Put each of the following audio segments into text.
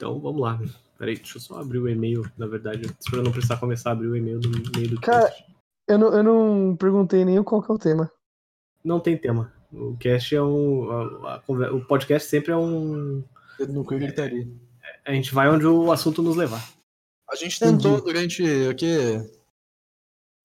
Então vamos lá. Peraí, deixa eu só abrir o e-mail, na verdade. Espero não precisar começar a abrir o e-mail no meio do Cara, cast. eu não, eu não perguntei nem qual que é o tema. Não tem tema. O cast é um. a- a o podcast sempre é um. Dedo no cu e gritaria. A gente vai onde o assunto nos levar. A gente tentou durante o quê?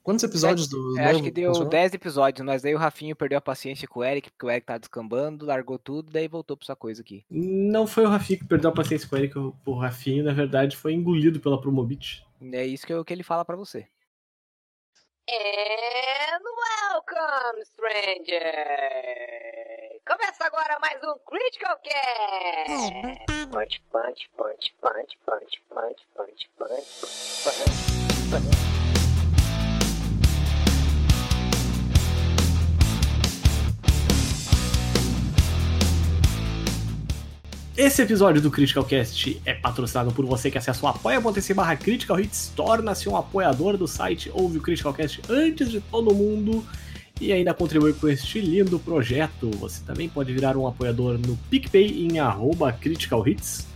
Quantos episódios do. É, acho que deu funcionou? 10 episódios, mas daí o Rafinho perdeu a paciência com o Eric, porque o Eric tá descambando, largou tudo, daí voltou pra sua coisa aqui. Não foi o Rafinho que perdeu a paciência com ele, que o, o Rafinho, na verdade, foi engolido pela Promobit. É isso que, eu- que ele fala pra você. And welcome, stranger! Começa agora mais um Critical Cast! Punch, punch, punch, punch, punch, punch, punch, punch, punch. Esse episódio do Critical Cast é patrocinado por você que acessa o apoia.se barra Critical Hits, torna-se um apoiador do site, ouve o Critical Cast antes de todo mundo e ainda contribui com este lindo projeto. Você também pode virar um apoiador no PicPay em arroba Critical Hits.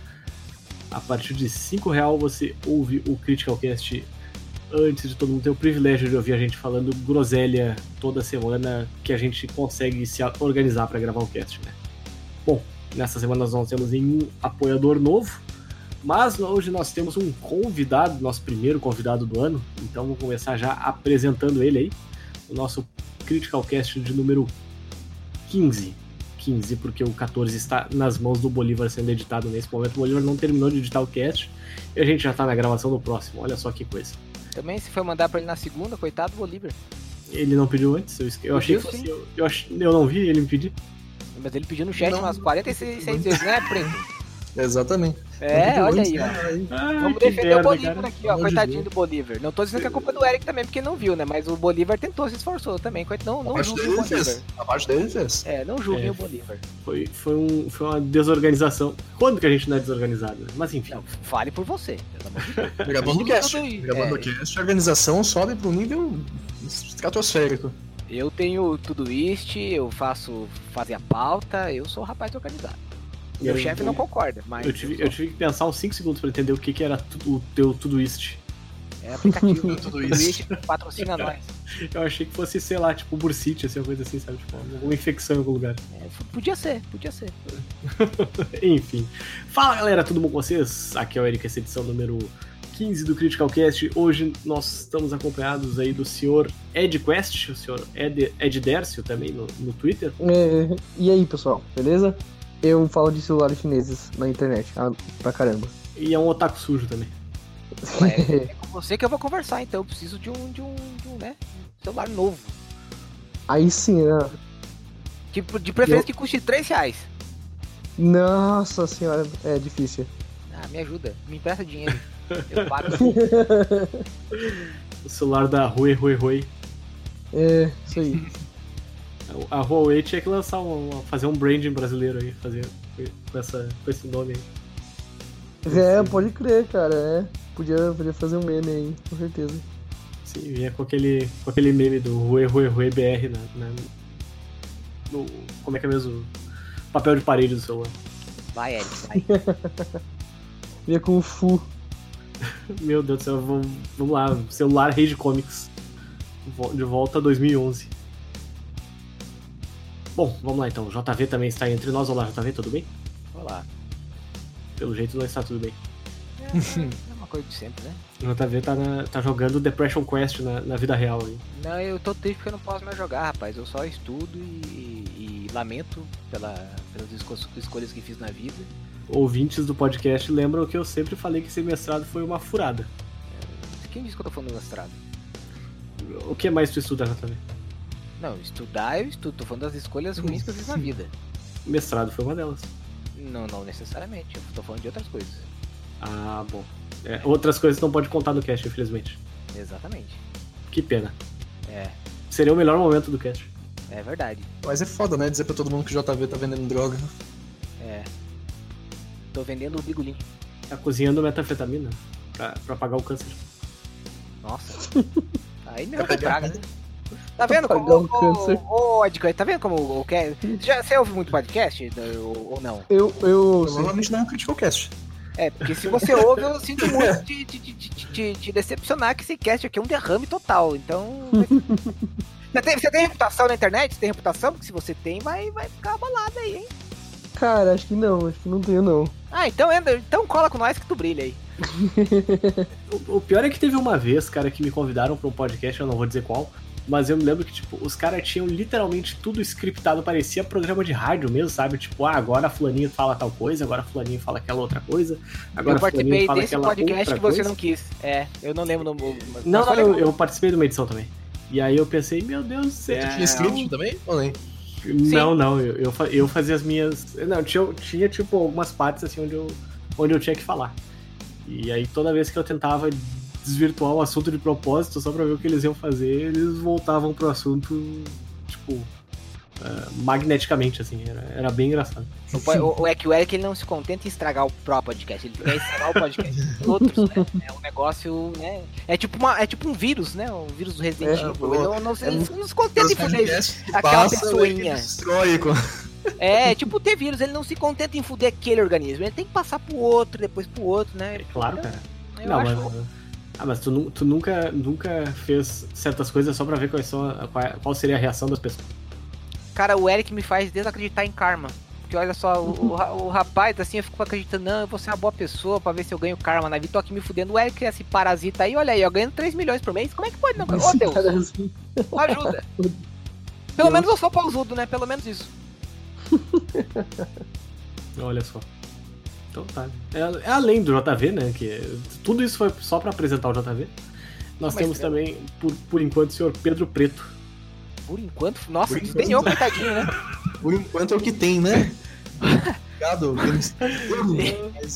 A partir de 5 real você ouve o Critical Cast antes de todo mundo ter o privilégio de ouvir a gente falando groselha toda semana que a gente consegue se organizar para gravar o cast, né? Bom, Nessa semana nós não temos nenhum apoiador novo, mas hoje nós temos um convidado, nosso primeiro convidado do ano, então vamos começar já apresentando ele aí, o nosso Critical Cast de número 15. 15, porque o 14 está nas mãos do Bolívar sendo editado nesse momento. O Bolívar não terminou de editar o cast e a gente já está na gravação do próximo. Olha só que coisa. Também, se for mandar pra ele na segunda, coitado do Bolívar. Ele não pediu antes, eu, eu achei que fosse. Eu, eu, ach- eu não vi ele me pedir. Mas ele pediu no chat Não. umas 46 vezes, né, Preto? Exatamente. É, Não olha aí, antes, ó. né? Ah, Vamos defender merda, o Bolívar cara. aqui, ó. De Coitadinho Deus. do Bolívar. Não tô dizendo que a culpa é do Eric também, porque não viu, né? Mas o Bolívar tentou, se esforçou também. Não, não julguem o Bolívar. fez. A parte dele ele fez. É, não julguem É. o Bolívar. Foi, foi, um, foi uma desorganização. Quando que a gente não é desorganizado? né? Mas enfim. Não, fale por você. Gravando o cast. Gravando o É. cast, a organização sobe pro nível estratosférico. Eu tenho tudo isto, eu faço fazer a pauta, eu sou um rapaz organizado. Meu Eu- chefe não concorda, mas. Eu tive, sou. eu tive que pensar uns 5 segundos pra entender o que, que era tu- o teu tudo isso. É aplicativo. Tudo tudo isso. isto patrocina nós. Eu achei que fosse, sei lá, tipo bursite, assim, uma coisa assim, sabe? Tipo, uma infecção em algum lugar. É, podia ser, podia ser. Enfim. Fala galera, tudo bom com vocês? Aqui é o Eric, essa edição número 15 do Critical Cast. Hoje nós estamos acompanhados aí do senhor Ed Quest, o senhor Ed, Ed Dércio também no, no Twitter. É, e aí, pessoal, beleza? Eu falo de celulares chineses na internet, ah, pra caramba. E é um otaku sujo também. Ué, é com você que eu vou conversar, então. Eu preciso de um, de um, de um né? Celular novo. aí sim, né? Tipo, de preferência que custe 3 reais. Nossa senhora, é difícil. Ah, me ajuda. Me empresta dinheiro. Eu pago. O celular da Huawei Huawei. É, isso aí. A Huawei tinha que lançar um, fazer um branding brasileiro aí, fazer com, essa, com esse nome aí. É, pode crer, cara, é. Podia, podia fazer um meme aí, com certeza. Sim, vinha com aquele, com aquele meme do Rue Rue Rue BR na, na- no, como é que é mesmo? Papel de parede do celular. Vai, Eric, vai. Vinha com o Fu. Meu Deus do céu, vamos, vamos lá, celular Rage Comics. De volta a 2011. Bom, vamos lá então. O JV também está entre nós. Olá, JV, tudo bem? Olá. Pelo jeito não está tudo bem. É, é uma coisa de sempre, né? O JV tá, na- tá jogando Depression Quest na, na vida real aí. Não, eu tô triste porque eu não posso mais jogar, rapaz. Eu só estudo e, e lamento pela, pelas esco- escolhas que fiz na vida. Ouvintes do podcast lembram que eu sempre falei que esse mestrado foi uma furada. Quem disse que eu tô falando do mestrado? O que mais tu estuda, JV? Não, estudar eu estudo. Tô falando das escolhas ruins que eu fiz na vida. Mestrado foi uma delas. Não, não necessariamente. Eu tô falando de outras coisas. Ah, bom. É, outras coisas não pode contar no cast, infelizmente. Exatamente. Que pena. É, Seria o melhor momento do cast. é verdade. Mas é foda, né? Dizer pra todo mundo que o JV tá vendendo droga. É. Tô vendendo o bigolim. Tá cozinhando metanfetamina pra, pra pagar o câncer. Nossa. Aí Pra vai pegar, praga, né? Tá vendo Pra como. o. Ô, Ed, tá vendo como o que Já, você ouve muito podcast ou, ou não? Eu, eu, sim. Provavelmente não é um Critical Cast. É, porque se você ouve, eu sinto muito de, de, de, de, de- de decepcionar que esse cast aqui é um derrame total. Então. Você tem, você tem reputação na internet? Você tem reputação? Porque se você tem, vai, vai ficar abalado aí, hein? Cara, acho que não, acho que não tenho não. Ah, então, entra, então cola com nós que tu brilha aí. O, o pior é que teve uma vez, cara, que me convidaram pra um podcast, eu não vou dizer qual, mas eu me lembro que, tipo, os caras tinham literalmente tudo scriptado, parecia programa de rádio mesmo, sabe? Tipo, ah, agora fulaninho fala tal coisa, agora fulaninho fala aquela outra coisa, agora eu participei fulaninho fala desse aquela podcast outra que você coisa. não quis. É, eu não lembro. No, mas Não, não, eu, eu participei de uma edição também. E aí eu pensei, meu Deus do céu. Tu tinha script também? Ou nem? Não, não, eu, eu, eu fazia as minhas. Não, tinha, tinha tipo algumas partes assim onde eu, onde eu tinha que falar. E aí toda vez que eu tentava desvirtuar o assunto de propósito só pra ver o que eles iam fazer, eles voltavam pro assunto, tipo, ah, magneticamente, assim. Era, era bem engraçado. O, o, o, é que o Eric ele não se contenta em estragar o próprio podcast, ele quer estragar o podcast dos outros, né? É um negócio, né? É tipo, uma, é tipo um vírus, né? O vírus do Resident É, Evil. Ele não, não, se- ele não se contenta em que aquela passa, pessoinha. destrói. com- É, tipo ter vírus, ele não se contenta em fuder aquele organismo. Ele tem que passar pro outro, depois pro outro, né? É claro, cara. Eu não, acho. mas. Ah, mas tu, tu nunca, nunca fez certas coisas só pra ver quais são, a- qual seria a reação das pessoas. Cara, o Eric me faz desacreditar em karma. Porque olha só, o, o o rapaz, assim, eu fico acreditando, não, eu vou ser uma boa pessoa pra ver se eu ganho karma na vida. Tô aqui me fudendo. O Eric é esse parasita aí, olha aí, eu ganho 3 milhões por mês. Como é que pode não? Ô Deus, Cara, assim, ajuda. Pelo menos eu sou pausudo, né? Pelo menos isso. Olha só. Então tá. É, é além do JV, né? Que tudo isso foi só pra apresentar o JV. Nós Mas temos é- também, por, por enquanto, o senhor Pedro Preto. Por enquanto, nossa, Por enquanto. coitadinho, né? Por enquanto é o que tem, né? Obrigado.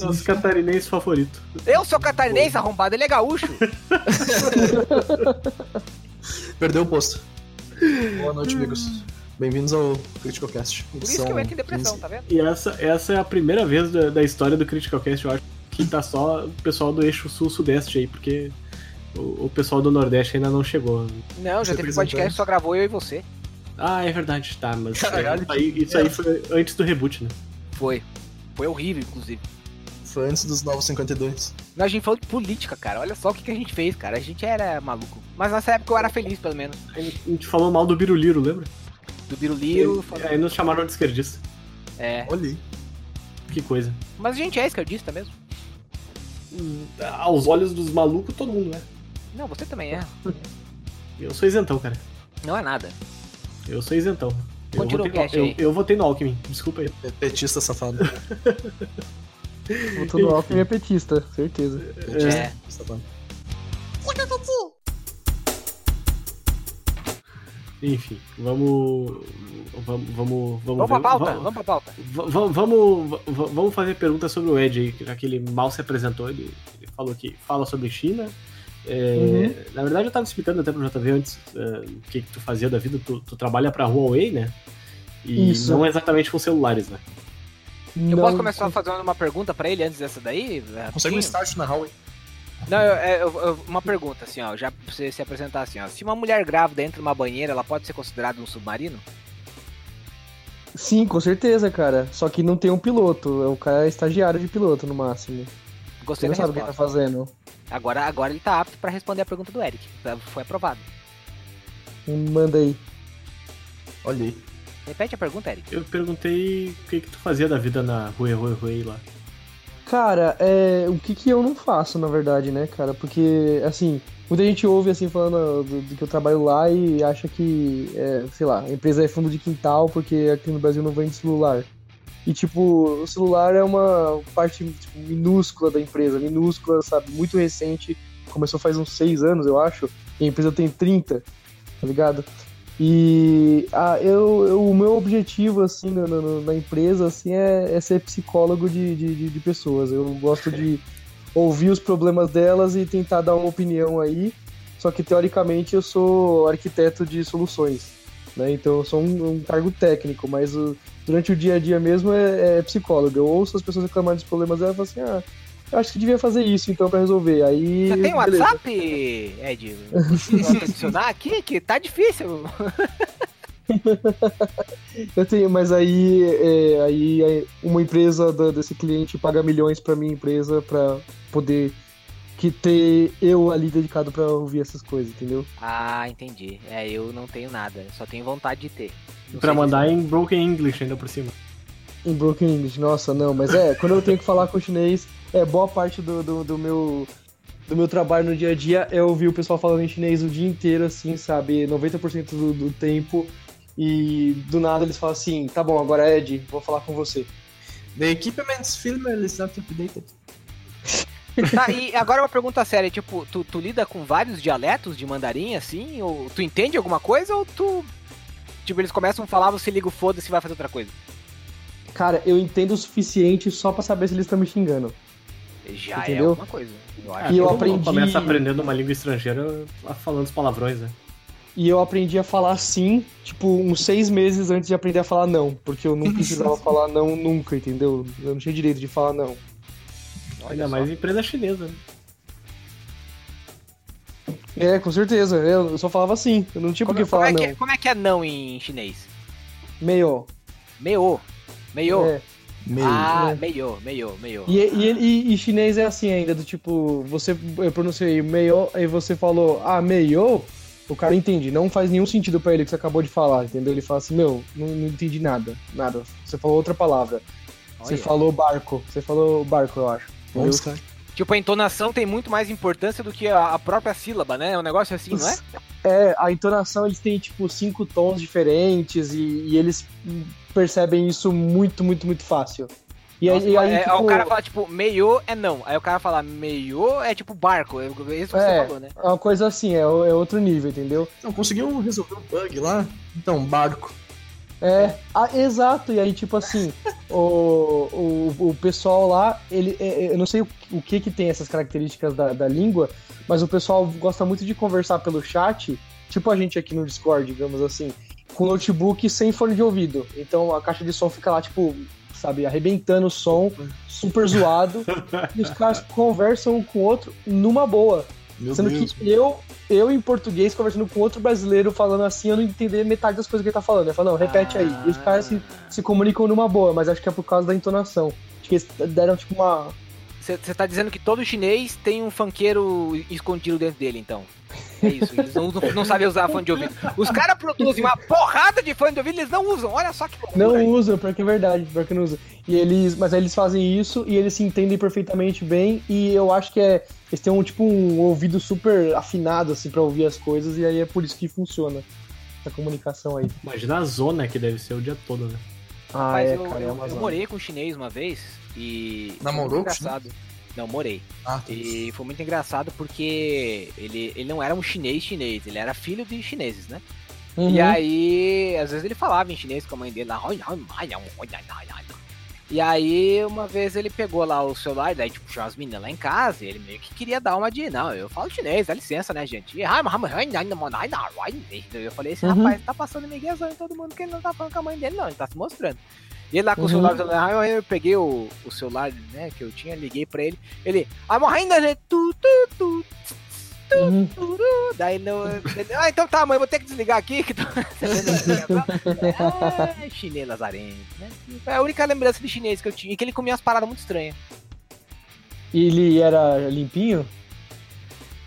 Nosso catarinense favorito. Eu sou catarinense arrombado, ele é gaúcho. Perdeu o posto. Boa noite, amigos. Bem-vindos ao Critical Cast. Por isso que eu entro em depressão, tá vendo? E essa, essa é a primeira vez da, da história do Critical Cast, eu acho, que tá só o pessoal do eixo sul-sudeste aí, porque o, o pessoal do Nordeste ainda não chegou. Não, já teve podcast que só gravou eu e você. Ah, é verdade, tá, mas Caralho, isso, aí, isso aí foi antes do reboot, né? Foi. Foi horrível, inclusive. Foi antes dos Novos 52. Nós, a gente falou de política, cara. Olha só o que, que a gente fez, cara. A gente era maluco. Mas nessa época eu era feliz, pelo menos. A gente falou mal do Biruliro, lembra? Do Biruliro. falou- Aí nos chamaram de esquerdista. É. Olha aí. Que coisa. Mas a gente é esquerdista mesmo. Aos olhos dos malucos, todo mundo é. Não, você também é. Eu sou isentão, cara. Não é nada. Eu sou isentão. Eu Continua o votei, cast no, eu, aí. eu votei no Alckmin, desculpa aí. Pe- Petista safado. Botou no Alckmin é petista, certeza. Petista É. safado. Enfim, vamos. Vamos. Vamos, vamos, Vamos pra ver- pauta, vamos- vamos pra pauta. Va- va- Vamos, va- vamos fazer perguntas sobre o Ed aí, já que ele mal se apresentou, ele, ele falou que fala sobre China. É, Uhum. Na verdade, eu tava explicando até pro JV antes é, o que, que tu fazia da vida. Tu, tu trabalha pra Huawei, né? E Isso. não exatamente com celulares, né? Eu Não- posso começar fazendo uma pergunta pra ele antes dessa daí? Consegue um start na Huawei? Não, eu- eu- eu- uma pergunta, assim, ó, já pra você se apresentar assim, ó. Se uma mulher grávida entra numa banheira, ela pode ser considerada um submarino? Sim, com certeza, cara. Só que não tem um piloto. É o cara é estagiário de piloto, no máximo. Você Gostei não da sabe o que tá fazendo. Agora, agora ele tá apto pra responder a pergunta do Eric. Tá- Foi aprovado. Manda aí. Olha aí. Repete a pergunta, Eric. Eu perguntei o que, que tu fazia da vida na Huawei, Huawei lá. Cara, é, o que que eu não faço, na verdade, né, cara? Porque, assim, muita gente ouve, assim, falando do, do que eu trabalho lá e acha que, é, sei lá, a empresa é fundo de quintal porque aqui no Brasil não vende celular. E, tipo, o celular é uma parte tipo, minúscula da empresa, minúscula, sabe? Muito recente. Começou faz uns seis anos, eu acho. E a empresa tem 30, tá ligado? E ah, eu, eu- o meu objetivo, assim, na, na- na empresa, assim, é, é ser psicólogo de, de, de- de pessoas. Eu gosto de ouvir os problemas delas e tentar dar uma opinião aí. Só que, teoricamente, eu sou arquiteto de soluções, né? Então, eu sou um, um cargo técnico, mas o- durante o dia a dia mesmo é, é psicólogo. Eu ouço as pessoas reclamarem dos problemas e falo assim, ah, eu acho que devia fazer isso, então, pra resolver. Aí, Você tem. WhatsApp, Ed? Adicionar aqui, que tá difícil. Eu tenho, mas aí, é, aí uma empresa da- desse cliente paga milhões pra minha empresa pra poder que ter eu ali dedicado pra ouvir essas coisas, entendeu? Ah, entendi. É, eu não tenho nada, só tenho vontade de ter. Não Pra mandar se- em Broken English ainda por cima. Em Broken English, nossa, não, mas é, quando eu tenho que falar com chinês, é boa parte do, do, do meu do meu trabalho no dia a dia é ouvir o pessoal falando em chinês o dia inteiro, assim, sabe? 90% do, do tempo. E do nada eles falam assim, tá bom, agora Ed, vou falar com você. The equipment's filmer is not updated. Tá, e agora uma pergunta séria, tipo, tu, tu lida com vários dialetos de mandarim, assim? Ou tu entende alguma coisa ou tu. Tipo, eles começam a falar, você liga o foda-se e vai fazer outra coisa. Cara, eu entendo o suficiente só pra saber se eles estão me xingando. Já é Entendeu? alguma coisa. Eu acho. E eu aprendi- Começa aprendendo uma língua estrangeira falando os palavrões, né? E eu aprendi a falar sim, tipo, uns seis meses antes de aprender a falar não. Porque eu não precisava falar não nunca, entendeu? Eu não tinha direito de falar não. Ainda mais empresa chinesa. né? É, com certeza. Eu só falava sim. Eu não tinha por Como, que como falar é não. que é, como é que é não em chinês? Meio. Meio. Meio. É. Meio. Ah, É. meio, meio, meio. E, e, e, e chinês é assim ainda, do tipo, você eu pronunciei meio, aí você falou, ah, meio, o cara entende, não faz nenhum sentido pra ele que você acabou de falar, entendeu? Ele fala assim, meu, não, não entendi nada, nada. Você falou outra palavra. Você Olha. falou barco, você falou barco, eu acho. Cara. Tipo, a entonação tem muito mais importância do que a, própria sílaba, né? É um negócio assim, não é? É, a entonação eles têm tipo cinco tons diferentes e, e eles percebem isso muito, muito, muito fácil. E aí, Nossa, e aí, é, tipo, O cara fala, tipo, meio é não. Aí o cara fala, meio é tipo barco. É isso que você É. falou, né? é uma coisa assim, é, o- é outro nível, entendeu? Não, conseguiu resolver um bug lá? Então, barco. É, ah, exato, e aí, tipo assim, o, o, o pessoal lá, ele, é, é, eu não sei o, o que que tem essas características da, da língua, mas o pessoal gosta muito de conversar pelo chat, tipo a gente aqui no Discord, digamos assim, com notebook sem fone de ouvido. Então a caixa de som fica lá, tipo, sabe, arrebentando o som, super zoado, e os caras conversam um com o outro numa boa. Meu Sendo Deus. que eu, eu em português conversando com outro brasileiro falando assim, eu não entender metade das coisas que ele tá falando. Eu falo, não, repete aí. E os caras se, se comunicam numa boa, mas acho que é por causa da entonação. Acho que eles deram tipo uma. Você tá dizendo que todo chinês tem um funkeiro escondido dentro dele, então. É isso, eles não, não, não sabem usar fone de ouvido. Os caras produzem uma porrada de fone de ouvido eles não usam. Olha só que loucura. Não usam, pior que é verdade, pior que não usam. E eles, mas aí eles fazem isso e eles se entendem perfeitamente bem. E eu acho que é. Eles têm um tipo um ouvido super afinado, assim, pra ouvir as coisas, e aí é por isso que funciona essa comunicação aí. Imagina a zona que deve ser o dia todo, né? Ah, Mas é, eu, cara, é eu- uma eu zona. morei com um chinês uma vez e. foi Namorou engraçado. Não, morei. Ah, tá. E foi muito engraçado porque ele, ele não era um chinês chinês, ele era filho de chineses, né? Uhum. E aí, às vezes ele falava em chinês com a mãe dele lá. E aí, uma vez ele pegou lá o celular, daí tipo, umas meninas lá em casa, e ele meio que queria dar uma de. Não, eu falo chinês, dá licença, né, gente? Eu falei, esse Uhum. rapaz tá passando miguezão em todo mundo que ele não tá falando com a mãe dele, não, ele tá se mostrando. E ele lá com o Uhum. celular, celular, aí eu, eu peguei o, o celular, né, que eu tinha, liguei pra ele. Ele, a morrendo, né? Tu, tu, tu, Uhum. Daí não. ele, Ah, então tá, mãe, vou ter que desligar aqui. Que tô... é, chinês lazarento, né? É a única lembrança de chinês que eu tinha, e que ele comia umas paradas muito estranhas. E ele era limpinho?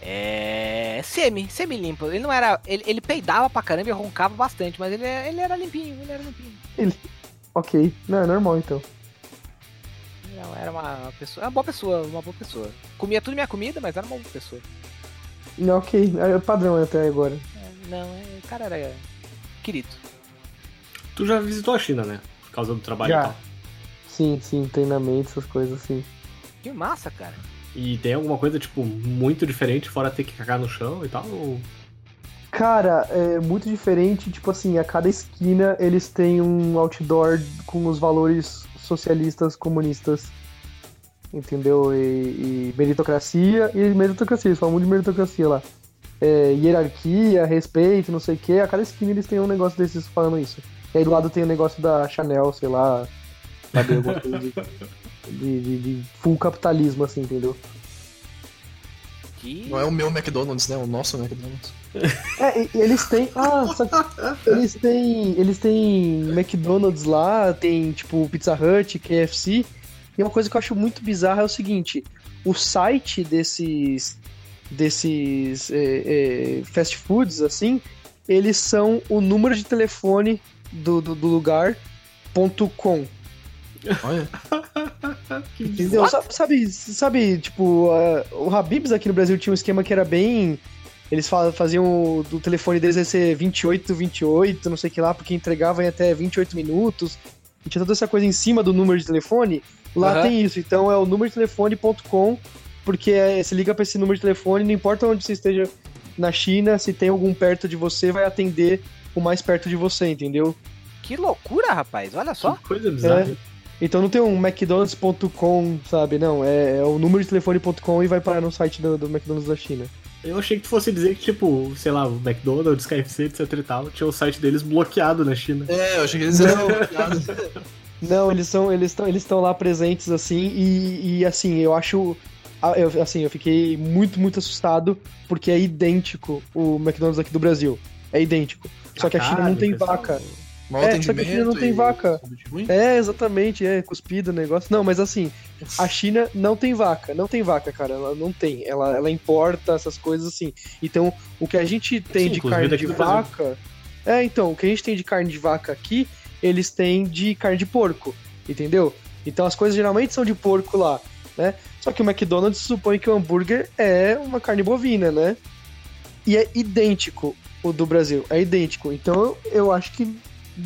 É. Semi, semi-limpo. Ele não era. Ele, ele peidava pra caramba e roncava bastante, mas ele, ele era limpinho, ele era limpinho. Ok. Não, é normal então. Não, era uma pessoa. Uma boa pessoa, uma boa pessoa. Comia tudo minha comida, mas era uma boa pessoa. Não, ok. É padrão até agora. É, não, é, o cara era querido. Tu já visitou a China, né? Por causa do trabalho Já. e tal. Sim, sim, treinamento, essas coisas assim. Que massa, cara. E tem alguma coisa, tipo, muito diferente, fora ter que cagar no chão e tal? Ou... Cara, é muito diferente, tipo assim, a cada esquina eles têm um outdoor com os valores socialistas comunistas. Entendeu? E, e meritocracia e meritocracia, eles falam muito de meritocracia lá. É, hierarquia, respeito, não sei o que. A cada esquina eles têm um negócio desses falando isso. E aí do lado tem o negócio da Chanel, sei lá. Sabe, alguma coisa de, de, de- de full capitalismo, assim, entendeu? Que... Não é o meu McDonald's, né? O nosso McDonald's. É, e- e eles têm. Ah, só que eles têm. Eles têm McDonald's lá, tem tipo Pizza Hut, KFC. E uma coisa que eu acho muito bizarra é o seguinte: o site desses. desses é, é, fast foods, assim, eles são o número de telefone do, do, do lugar ponto .com. Olha. Entendeu? Sabe, sabe, sabe, tipo, ah, o Habibs aqui no Brasil tinha um esquema que era bem. Eles fa- faziam o- do telefone deles ia ser 28, 28, não sei o que lá, porque entregava em até 28 minutos. E tinha toda essa coisa em cima do número de telefone. Lá Aham. tem isso. Então é o número de telefone.com, porque é, você liga pra esse número de telefone, não importa onde você esteja na China, se tem algum perto de você, vai atender o mais perto de você, entendeu? Que loucura, rapaz. Olha só. Que coisa bizarra. É. Então não tem um McDonald's.com, sabe? Não, é, é o número de telefone.com e vai parar no site do, do McDonald's da China. Eu achei que tu fosse dizer que, tipo, sei lá, o McDonald's, KFC, etc e tal, tinha o site deles bloqueado na China. É, eu achei que eles eram. Não, eles são, eles estão, eles estão lá presentes assim e, e, assim eu acho, eu, assim eu fiquei muito muito assustado porque é idêntico o McDonald's aqui do Brasil, é idêntico. Só que a China não tem vaca. É, só que a China não tem vaca. É, exatamente, é cuspido o negócio. Não, mas assim, a China não tem vaca, não tem vaca, cara, ela não tem. Ela, ela importa essas coisas assim. Então, o que a gente tem Sim, de carne de vaca. É, então, o que a gente tem de carne de vaca aqui, eles têm de carne de porco, entendeu? Então as coisas geralmente são de porco lá, né? Só que o McDonald's supõe que o hambúrguer é uma carne bovina, né? E é idêntico o do Brasil, é idêntico. Então eu acho que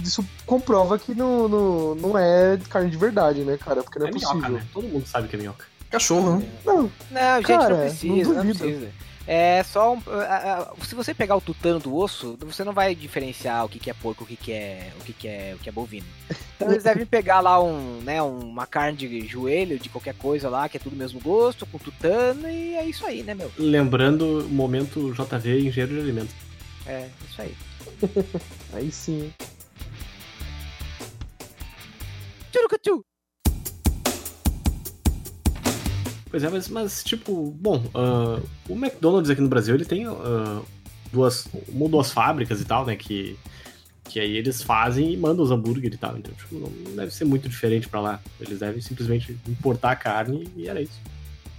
isso comprova que não, não, não é carne de verdade, né, cara? Porque não é, É possível. minhoca, né? Todo mundo sabe que é minhoca. Cachorro, né? Não, Não, gente, Cara, não precisa, não não, duvido. precisa. É só um, a- a- se você pegar o tutano do osso, você não vai diferenciar o que, que é porco, o que, que é o que, que é o que é bovino. Então eles devem pegar lá um, né, uma carne de joelho, de qualquer coisa lá, que é tudo mesmo gosto, com tutano e é isso aí, né, meu? Lembrando, momento JV engenheiro de alimentos. É, isso aí. aí sim. Tchurucutu. Pois é, mas, mas tipo, bom, ah, o McDonald's aqui no Brasil, ele tem ah, duas, uma ou duas fábricas e tal, né, que, que aí eles fazem e mandam os hambúrguer e tal, então, tipo, não deve ser muito diferente pra lá. Eles devem simplesmente importar a carne e era isso.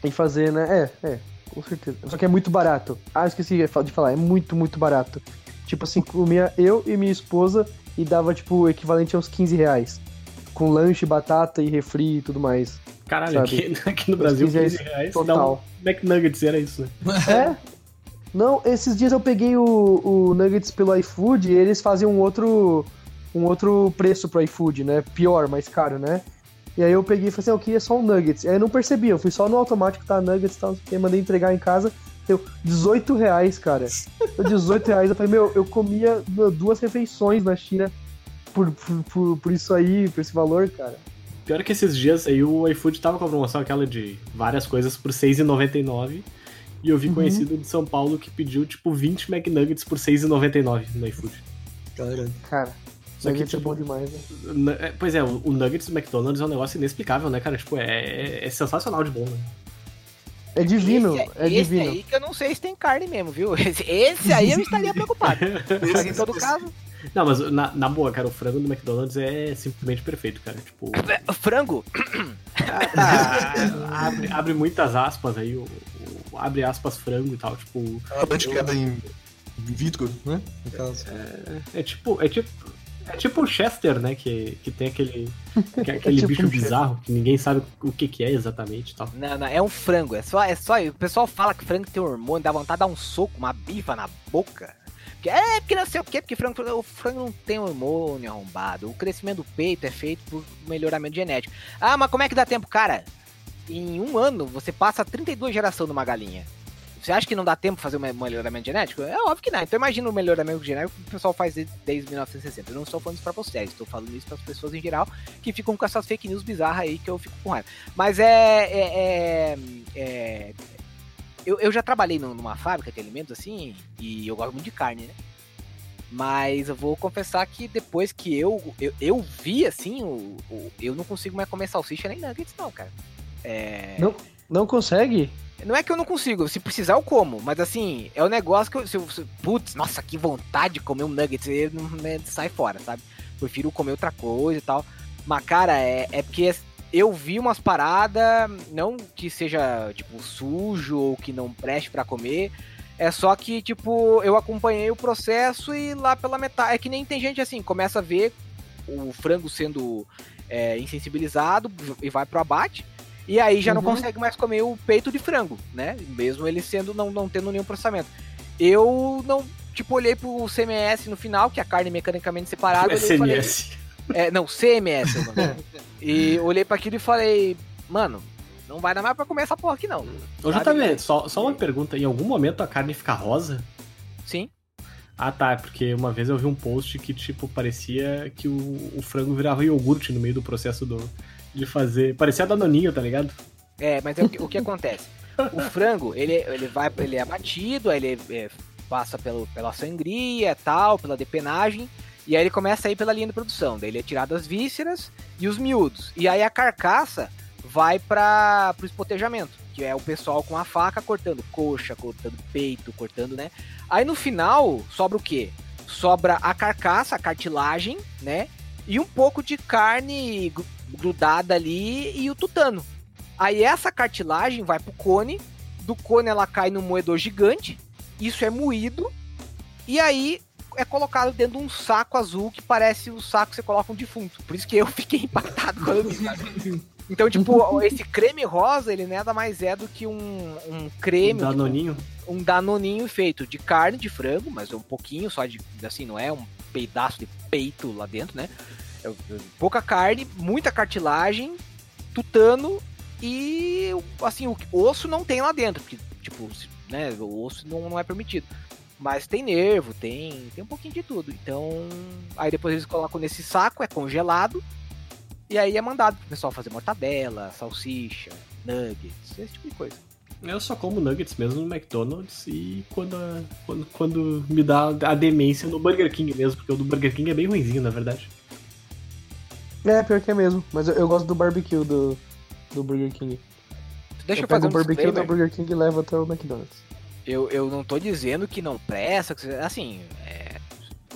Tem que fazer, né? É, é, com certeza. Só que é muito barato. Ah, esqueci de falar, é muito, muito barato. Tipo assim, comia eu e minha esposa e dava, tipo, o equivalente a uns 15 reais. Com lanche, batata e refri e tudo mais. Caralho, aqui, aqui no Brasil, 15 reais 15 reais total. dá um McNuggets, era isso, né? É? Não, esses dias eu peguei o, o Nuggets pelo iFood e eles fazem um outro um outro preço pro iFood, né? Pior, mais caro, né? E aí eu peguei e falei assim, eu queria só um Nuggets. E aí eu não percebi, eu fui só no automático, tá, Nuggets e tal, quê, mandei entregar em casa. Deu 18 reais, cara. Deu 18 reais. Eu falei, meu, eu comia duas refeições na China por, por, por, por isso aí, por esse valor, cara. Pior que esses dias aí o iFood tava com a promoção aquela de várias coisas por R$6,99. E eu vi Uhum. conhecido de São Paulo que pediu, tipo, 20 McNuggets por R$6,99 no iFood. Galera, Cara, Só que, é tipo, bom demais, né? É, Pois é, o o Nuggets do McDonald's é um negócio inexplicável, né, cara? Tipo, é, é- é sensacional de bom, né? É divino, esse, é esse divino. aí que eu não sei se tem carne mesmo, viu? Esse, esse aí eu estaria preocupado. Mas em todo caso, Não, mas na, na boa, cara, o frango do McDonald's é simplesmente perfeito, cara. Tipo, é, frango. tá, abre, abre muitas aspas aí, o, o- abre aspas frango e tal, tipo. a band queda em vidro, né? No caso. É tipo. É tipo. É tipo o Chester, né? Que, que tem aquele, que é aquele tipo bicho um bizarro que ninguém sabe o que, que é exatamente e tal. Não, não, é um frango. É só, é só. O pessoal fala que frango tem hormônio, dá vontade de dar um soco, uma bifa na boca. Porque, é, porque não sei o quê, porque frango, o frango não tem hormônio arrombado. O crescimento do peito é feito por melhoramento genético. Ah, mas como é que dá tempo? Cara, em um ano você passa 32 gerações numa galinha. Você acha que não dá tempo fazer um melhoramento genético? É óbvio que não. Então imagina o melhoramento genético que o pessoal faz desde, desde 1960. Eu não estou falando isso pra vocês, estou falando isso para as pessoas em geral que ficam com essas fake news bizarras aí que eu fico com raiva. Mas é. é, é- é- eu, eu já trabalhei num- numa fábrica de alimentos assim, e eu gosto muito de carne, né? Mas eu vou confessar que depois que eu, eu, eu vi assim, o, o- eu não consigo mais comer salsicha nem nuggets, não, cara. É... Não, não consegue? Não é que eu não consigo, se precisar eu como, mas assim, é o um negócio que eu. Se eu se, putz, nossa, que vontade de comer um nuggets, eu não, né, sai fora, sabe? Prefiro comer outra coisa e tal. Mas, cara, é, é porque eu vi umas paradas, não que seja, tipo, sujo ou que não preste para comer. É só que, tipo, eu acompanhei o processo e lá pela metade. É que nem tem gente assim, começa a ver o frango sendo é, insensibilizado e vai pro abate. E aí já uhum. não consegue mais comer o peito de frango, né? Mesmo ele sendo não, não tendo nenhum processamento. Eu não, tipo, olhei pro CMS no final, que é a carne mecanicamente separada. É CMS. Falei, é, não, CMS. e olhei para aquilo e falei, mano, não vai dar mais pra comer essa porra aqui não. Ô, JB, só, só uma pergunta, em algum momento a carne fica rosa? Sim. Ah tá, porque uma vez eu vi um post que, tipo, parecia que o, o frango virava iogurte no meio do processo do, de fazer. Parecia danoninho, tá ligado? É, mas é o, que, o que acontece? O frango, ele, ele vai, ele é abatido, aí ele é, passa pelo, pela sangria tal, pela depenagem, e aí ele começa a ir pela linha de produção. Daí ele é tirado as vísceras e os miúdos. E aí a carcaça vai para o espotejamento, que é o pessoal com a faca cortando coxa, cortando peito, cortando, né? Aí no final sobra o quê? Sobra a carcaça, a cartilagem, né? E um pouco de carne grudada ali e o tutano. Aí essa cartilagem vai pro cone, do cone ela cai no moedor gigante, isso é moído, e aí é colocado dentro de um saco azul que parece o saco que você coloca um defunto. Por isso que eu fiquei impactado quando eu vi. Então, tipo, esse creme rosa, ele nada mais é do que um, um creme. Um danoninho? Tipo, um danoninho feito de carne de frango, mas é um pouquinho só de. Assim, não é um pedaço de peito lá dentro, né? É, é pouca carne, muita cartilagem, tutano e assim, o osso não tem lá dentro, porque, tipo, né, o osso não, não é permitido. Mas tem nervo, tem, tem um pouquinho de tudo. Então, aí depois eles colocam nesse saco, é congelado, e aí é mandado pro pessoal fazer mortadela, salsicha, nuggets, esse tipo de coisa. Eu só como nuggets mesmo no McDonald's e quando, quando, quando me dá a demência no Burger King mesmo, porque o do Burger King é bem ruimzinho, na verdade. É, pior que é mesmo. Mas eu, eu gosto do barbecue do, do Burger King. Deixa eu, eu fazer um o barbecue do Burger King e levo até o McDonald's. Eu, eu não tô dizendo que não presta, assim, é,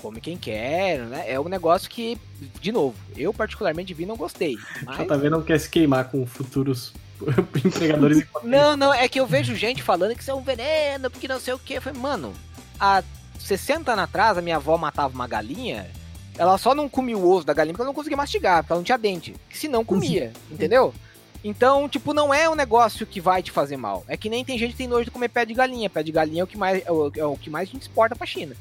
come quem quer, né? É um negócio que, de novo, eu particularmente vi não gostei. Mas... Já tá vendo não quer se queimar com futuros empregadores Não, não, é que eu vejo gente falando que isso é um veneno, porque não sei o que. Falei, mano, há 60 anos atrás a minha avó matava uma galinha ela só não comia o osso da galinha porque ela não conseguia mastigar, porque ela não tinha dente. Se não comia, entendeu? Então, tipo, não é um negócio que vai te fazer mal. É que nem tem gente que tem nojo de comer pé de galinha. Pé de galinha é o que mais, é o, é o que mais a gente exporta pra China.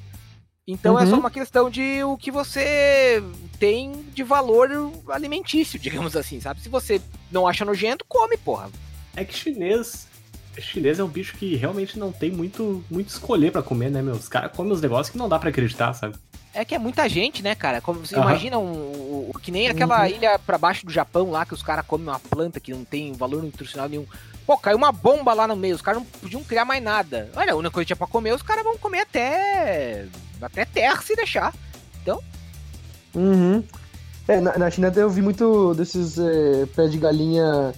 Então uhum. é só uhum. uma questão de o que você tem de valor alimentício, digamos assim, sabe? Se você não acha nojento, come, porra. É que chinês. Chinês é um bicho que realmente não tem muito, muito escolher para comer, né, meu? Os caras comem os negócios que não dá para acreditar, sabe? É que é muita gente, né, cara? Como você uhum. imagina um, um, que nem aquela uhum. ilha para baixo do Japão lá que os caras comem uma planta que não tem valor nutricional nenhum. Pô, caiu uma bomba lá no meio, os caras não podiam criar mais nada. Olha, a única coisa que tinha pra comer, os caras vão comer até. até terra se deixar. Então. Uhum. É, na, na China eu vi muito desses é, pés de galinha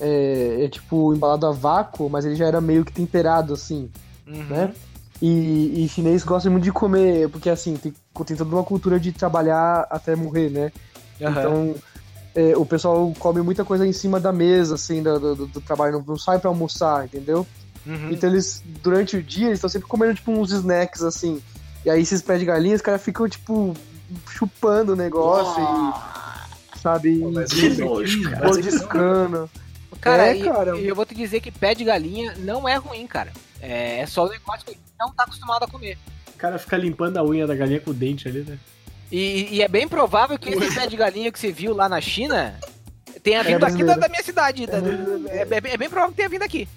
é, é, tipo embalado a vácuo, mas ele já era meio que temperado assim, uhum. né? E, e chinês gosta muito de comer, porque assim, tem, tem toda uma cultura de trabalhar até morrer, né? Uhum. Então, é, o pessoal come muita coisa em cima da mesa, assim, do, do, do trabalho, não, não sai pra almoçar, entendeu? Uhum. Então eles, durante o dia, eles estão sempre comendo, tipo, uns snacks, assim. E aí esses pés de galinha, os caras ficam, tipo, chupando o negócio oh. e, sabe, mordiscando. Cara, é, cara. E, eu vou te dizer que pé de galinha não é ruim, cara. É, é só um negócio que a gente não tá acostumado a comer. O cara fica limpando a unha da galinha com o dente ali, né? E, e é bem provável que esse pé de galinha que você viu lá na China tenha vindo é aqui da, da, minha cidade. Da, é, é, é, bem provável que tenha vindo aqui.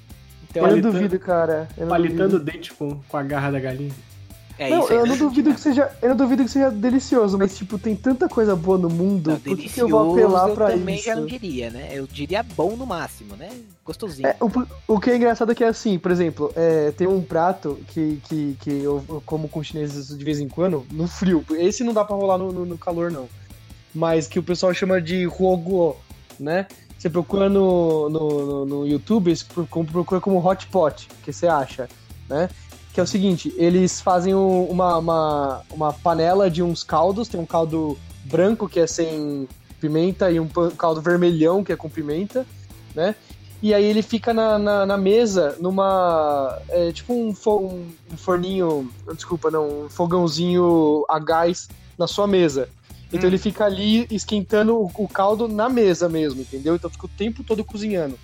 Então, eu duvido, cara. Eu palitando o dente com, com a garra da galinha. É não, eu não duvido que seja, eu não duvido que seja delicioso, mas tipo, tem tanta coisa boa no mundo, não, por que eu vou apelar pra isso? Eu também isso? já não diria, né? Eu diria bom no máximo, né? Gostosinho. É, o, o, que é engraçado é que é assim, por exemplo, é, tem um prato que, que, que eu, eu, como com chineses de vez em quando, no frio. Esse não dá pra rolar no, no, no calor, não. Mas que o pessoal chama de huoguo, né? Você procura no, no, no, no YouTube, procura como hot pot, o que você acha, né? Que é o seguinte, eles fazem um- uma, uma, uma panela de uns caldos, tem um caldo branco que é sem pimenta e um caldo vermelhão que é com pimenta, né? E aí ele fica na, na, na mesa numa. É, tipo um, fo- um forninho. Desculpa, não, um fogãozinho a gás na sua mesa. Então ele fica ali esquentando o, o caldo na mesa mesmo, entendeu? Então fica o tempo todo cozinhando.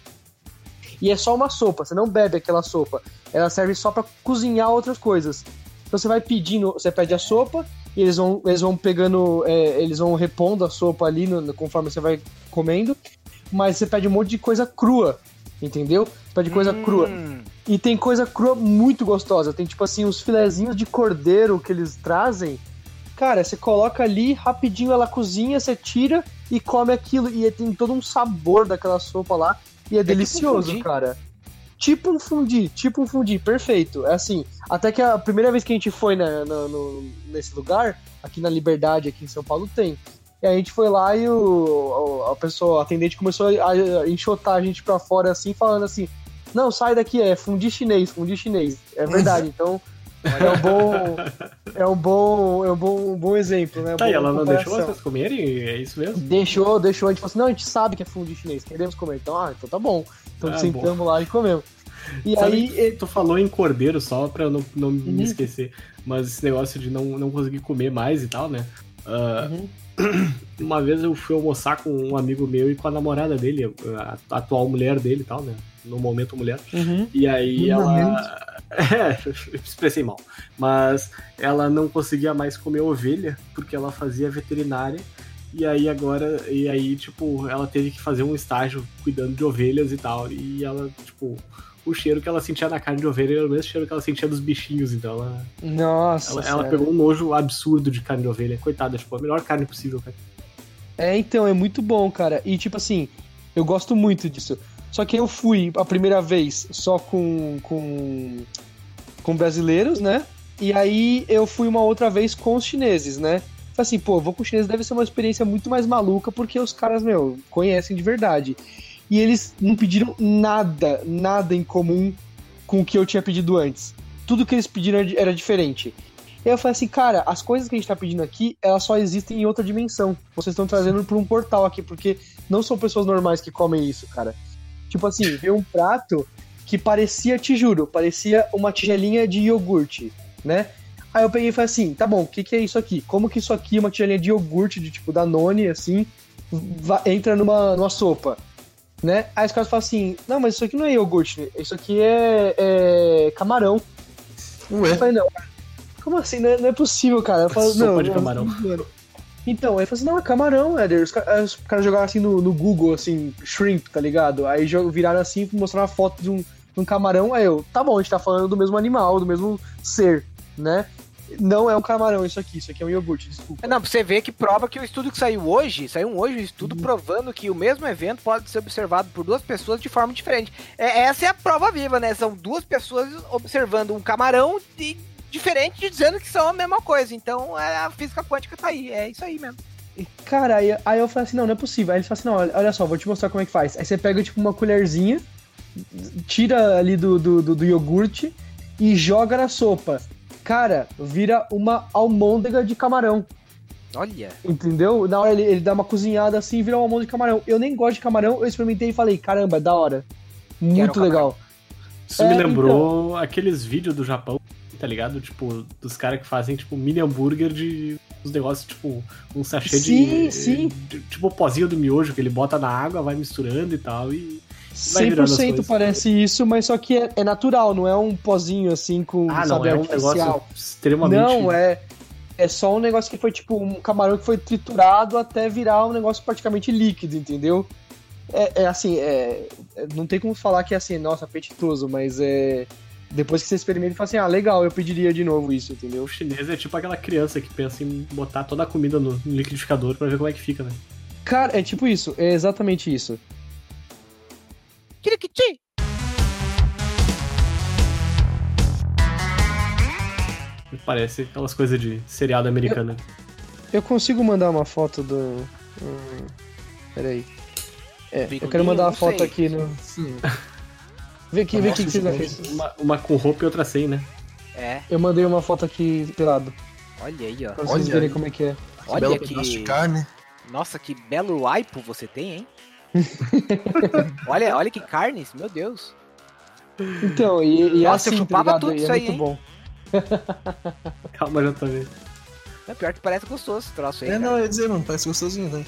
E é só uma sopa, você não bebe aquela sopa. Ela serve só pra cozinhar outras coisas. Então você vai pedindo, você pede a sopa e eles vão, eles vão pegando, é, eles vão repondo a sopa ali no- conforme você vai comendo. Mas você pede um monte de coisa crua, entendeu? Você pede coisa crua. Hum, E tem coisa crua muito gostosa. Tem tipo assim, os filezinhos de cordeiro que eles trazem. Cara, você coloca ali, rapidinho ela cozinha, você tira e come aquilo. E tem todo um sabor daquela sopa lá. E é, tipo um delicioso, fundi. cara. Tipo um fundi, tipo um fundi, perfeito. É assim, até que a primeira vez que a gente foi né, no- no- nesse lugar, aqui na Liberdade, aqui em São Paulo, tem. E a gente foi lá e o, a pessoa, a atendente começou a, a enxotar a gente pra fora assim, falando assim, não, sai daqui, é fundi chinês, fundi chinês. É verdade, então é um bom. É um bom. É um bom, um bom exemplo, né? Tá, e ela não deixou vocês comerem? É isso mesmo? Deixou, deixou. A gente falou assim: não, a gente sabe que é fundi chinês, queremos comer. Então, ah, então tá bom. Então Ah, sentamos lá e comemos. E Sabe aí. que tu falou em cordeiro só pra eu não, não Uhum. me esquecer. Mas esse negócio de não, não conseguir comer mais e tal, né? Ah, Uhum. Uma vez eu fui almoçar com um amigo meu e com a namorada dele, a a atual mulher dele e tal, né? No momento mulher. Uhum. E aí No ela. É, eu expressei mal. Mas ela não conseguia mais comer ovelha porque ela fazia veterinária. E aí agora. E aí, tipo, ela teve que fazer um estágio cuidando de ovelhas e tal. E ela, tipo. O cheiro que ela sentia na carne de ovelha era o mesmo cheiro que ela sentia dos bichinhos, então ela, Nossa. ela, ela pegou um nojo absurdo de carne de ovelha. Coitada, tipo, a melhor carne possível, cara. É, então, é muito bom, cara. E tipo assim, eu gosto muito disso. Só que eu fui a primeira vez só com, com, com brasileiros, né? E aí eu fui uma outra vez com os chineses, né? Falei assim, pô, vou com os chineses deve ser uma experiência muito mais maluca, porque os caras, meu, conhecem de verdade. E eles não pediram nada, nada em comum com o que eu tinha pedido antes. Tudo que eles pediram era- diferente. E eu falei assim, cara, as coisas que a gente tá pedindo aqui, elas só existem em outra dimensão. Vocês estão trazendo por um portal aqui, porque não são pessoas normais que comem isso, cara. Tipo assim, veio um prato que parecia, te juro, parecia uma tigelinha de iogurte, né? Aí eu peguei e falei assim, tá bom, o que, que é isso aqui? Como que isso aqui, uma tigelinha de iogurte, de tipo Danone, assim, entra numa, numa sopa? Né? Aí os caras falam assim, não, mas isso aqui não é iogurte, isso aqui é, é camarão. Ué, Eu falei, não, como assim? Não é, não é possível, cara. Eu falo, Sopa não, de não, camarão. mano. Então, aí falou assim, não, é camarão, Éder. Os, os caras jogaram assim no, no Google, assim, shrimp, tá ligado? Aí viraram assim, mostraram uma foto de um, um camarão. Aí eu, tá bom, a gente tá falando do mesmo animal, do mesmo ser, né? Não é um camarão isso aqui, isso aqui é um iogurte, desculpa. Não, pra você ver que prova que o estudo que saiu hoje, saiu um hoje um estudo provando que o mesmo evento pode ser observado por duas pessoas de forma diferente. É, essa é a prova viva, né? São duas pessoas observando um camarão de, diferente e dizendo que são a mesma coisa. Então é, a física quântica tá aí, é isso aí mesmo. Cara, aí, aí eu falei assim, não, não é possível. Aí eles falam assim, não, olha, olha só, vou te mostrar como é que faz. Aí você pega, tipo, uma colherzinha, tira ali do, do, do, do iogurte e joga na sopa. Cara, vira uma almôndega de camarão, Olha. entendeu? Na hora ele, ele dá uma cozinhada assim e vira uma almôndega de camarão. Eu nem gosto de camarão, eu experimentei e falei, caramba, da hora. Muito legal. Isso É, me lembrou aqueles vídeos do Japão, tá ligado? Tipo, dos caras que fazem, tipo, mini hambúrguer de uns negócios, tipo, um sachê Sim, de, sim. de- Tipo o pozinho do miojo que ele bota na água, vai misturando e tal. E. Vai virando as 100% coisas. parece isso, mas só que é, é natural, não é um pozinho assim com Ah, não, é um artificial. negócio extremamente. Não, é. É só um negócio que foi tipo um camarão que foi triturado até virar um negócio praticamente líquido, entendeu? É, é assim, é, é- não tem como falar que é assim, nossa, apetitoso, mas é. Depois que você experimenta, fala assim, ah, legal, eu pediria de novo isso, entendeu? O chinês é tipo aquela criança que pensa em botar toda a comida no, no liquidificador pra ver como é que fica, né? Cara, é tipo isso, é exatamente isso. Kirikichi! Parece aquelas coisas de seriado americano. Eu consigo mandar uma foto do. Hum, peraí. É, eu quero mandar uma foto aqui no. Sim. Vê aqui, vê aqui que vocês acham. Uma, uma com roupa e outra sem, né? É, Eu mandei uma foto aqui pelado. olha aí, ó. Pra vocês Olha verem aí. como é que é. Olha Belo que. pedaço de carne. Nossa, que belo aipo você tem, hein? olha, olha que carnes, meu Deus. Então, e, e é Nossa, eu assim, chupava tá ligado? tudo E isso é aí, muito hein? bom. Calma, já tô vendo. É pior que parece gostoso esse troço aí. É, cara. não, eu ia dizer, mano, parece gostosinho, né?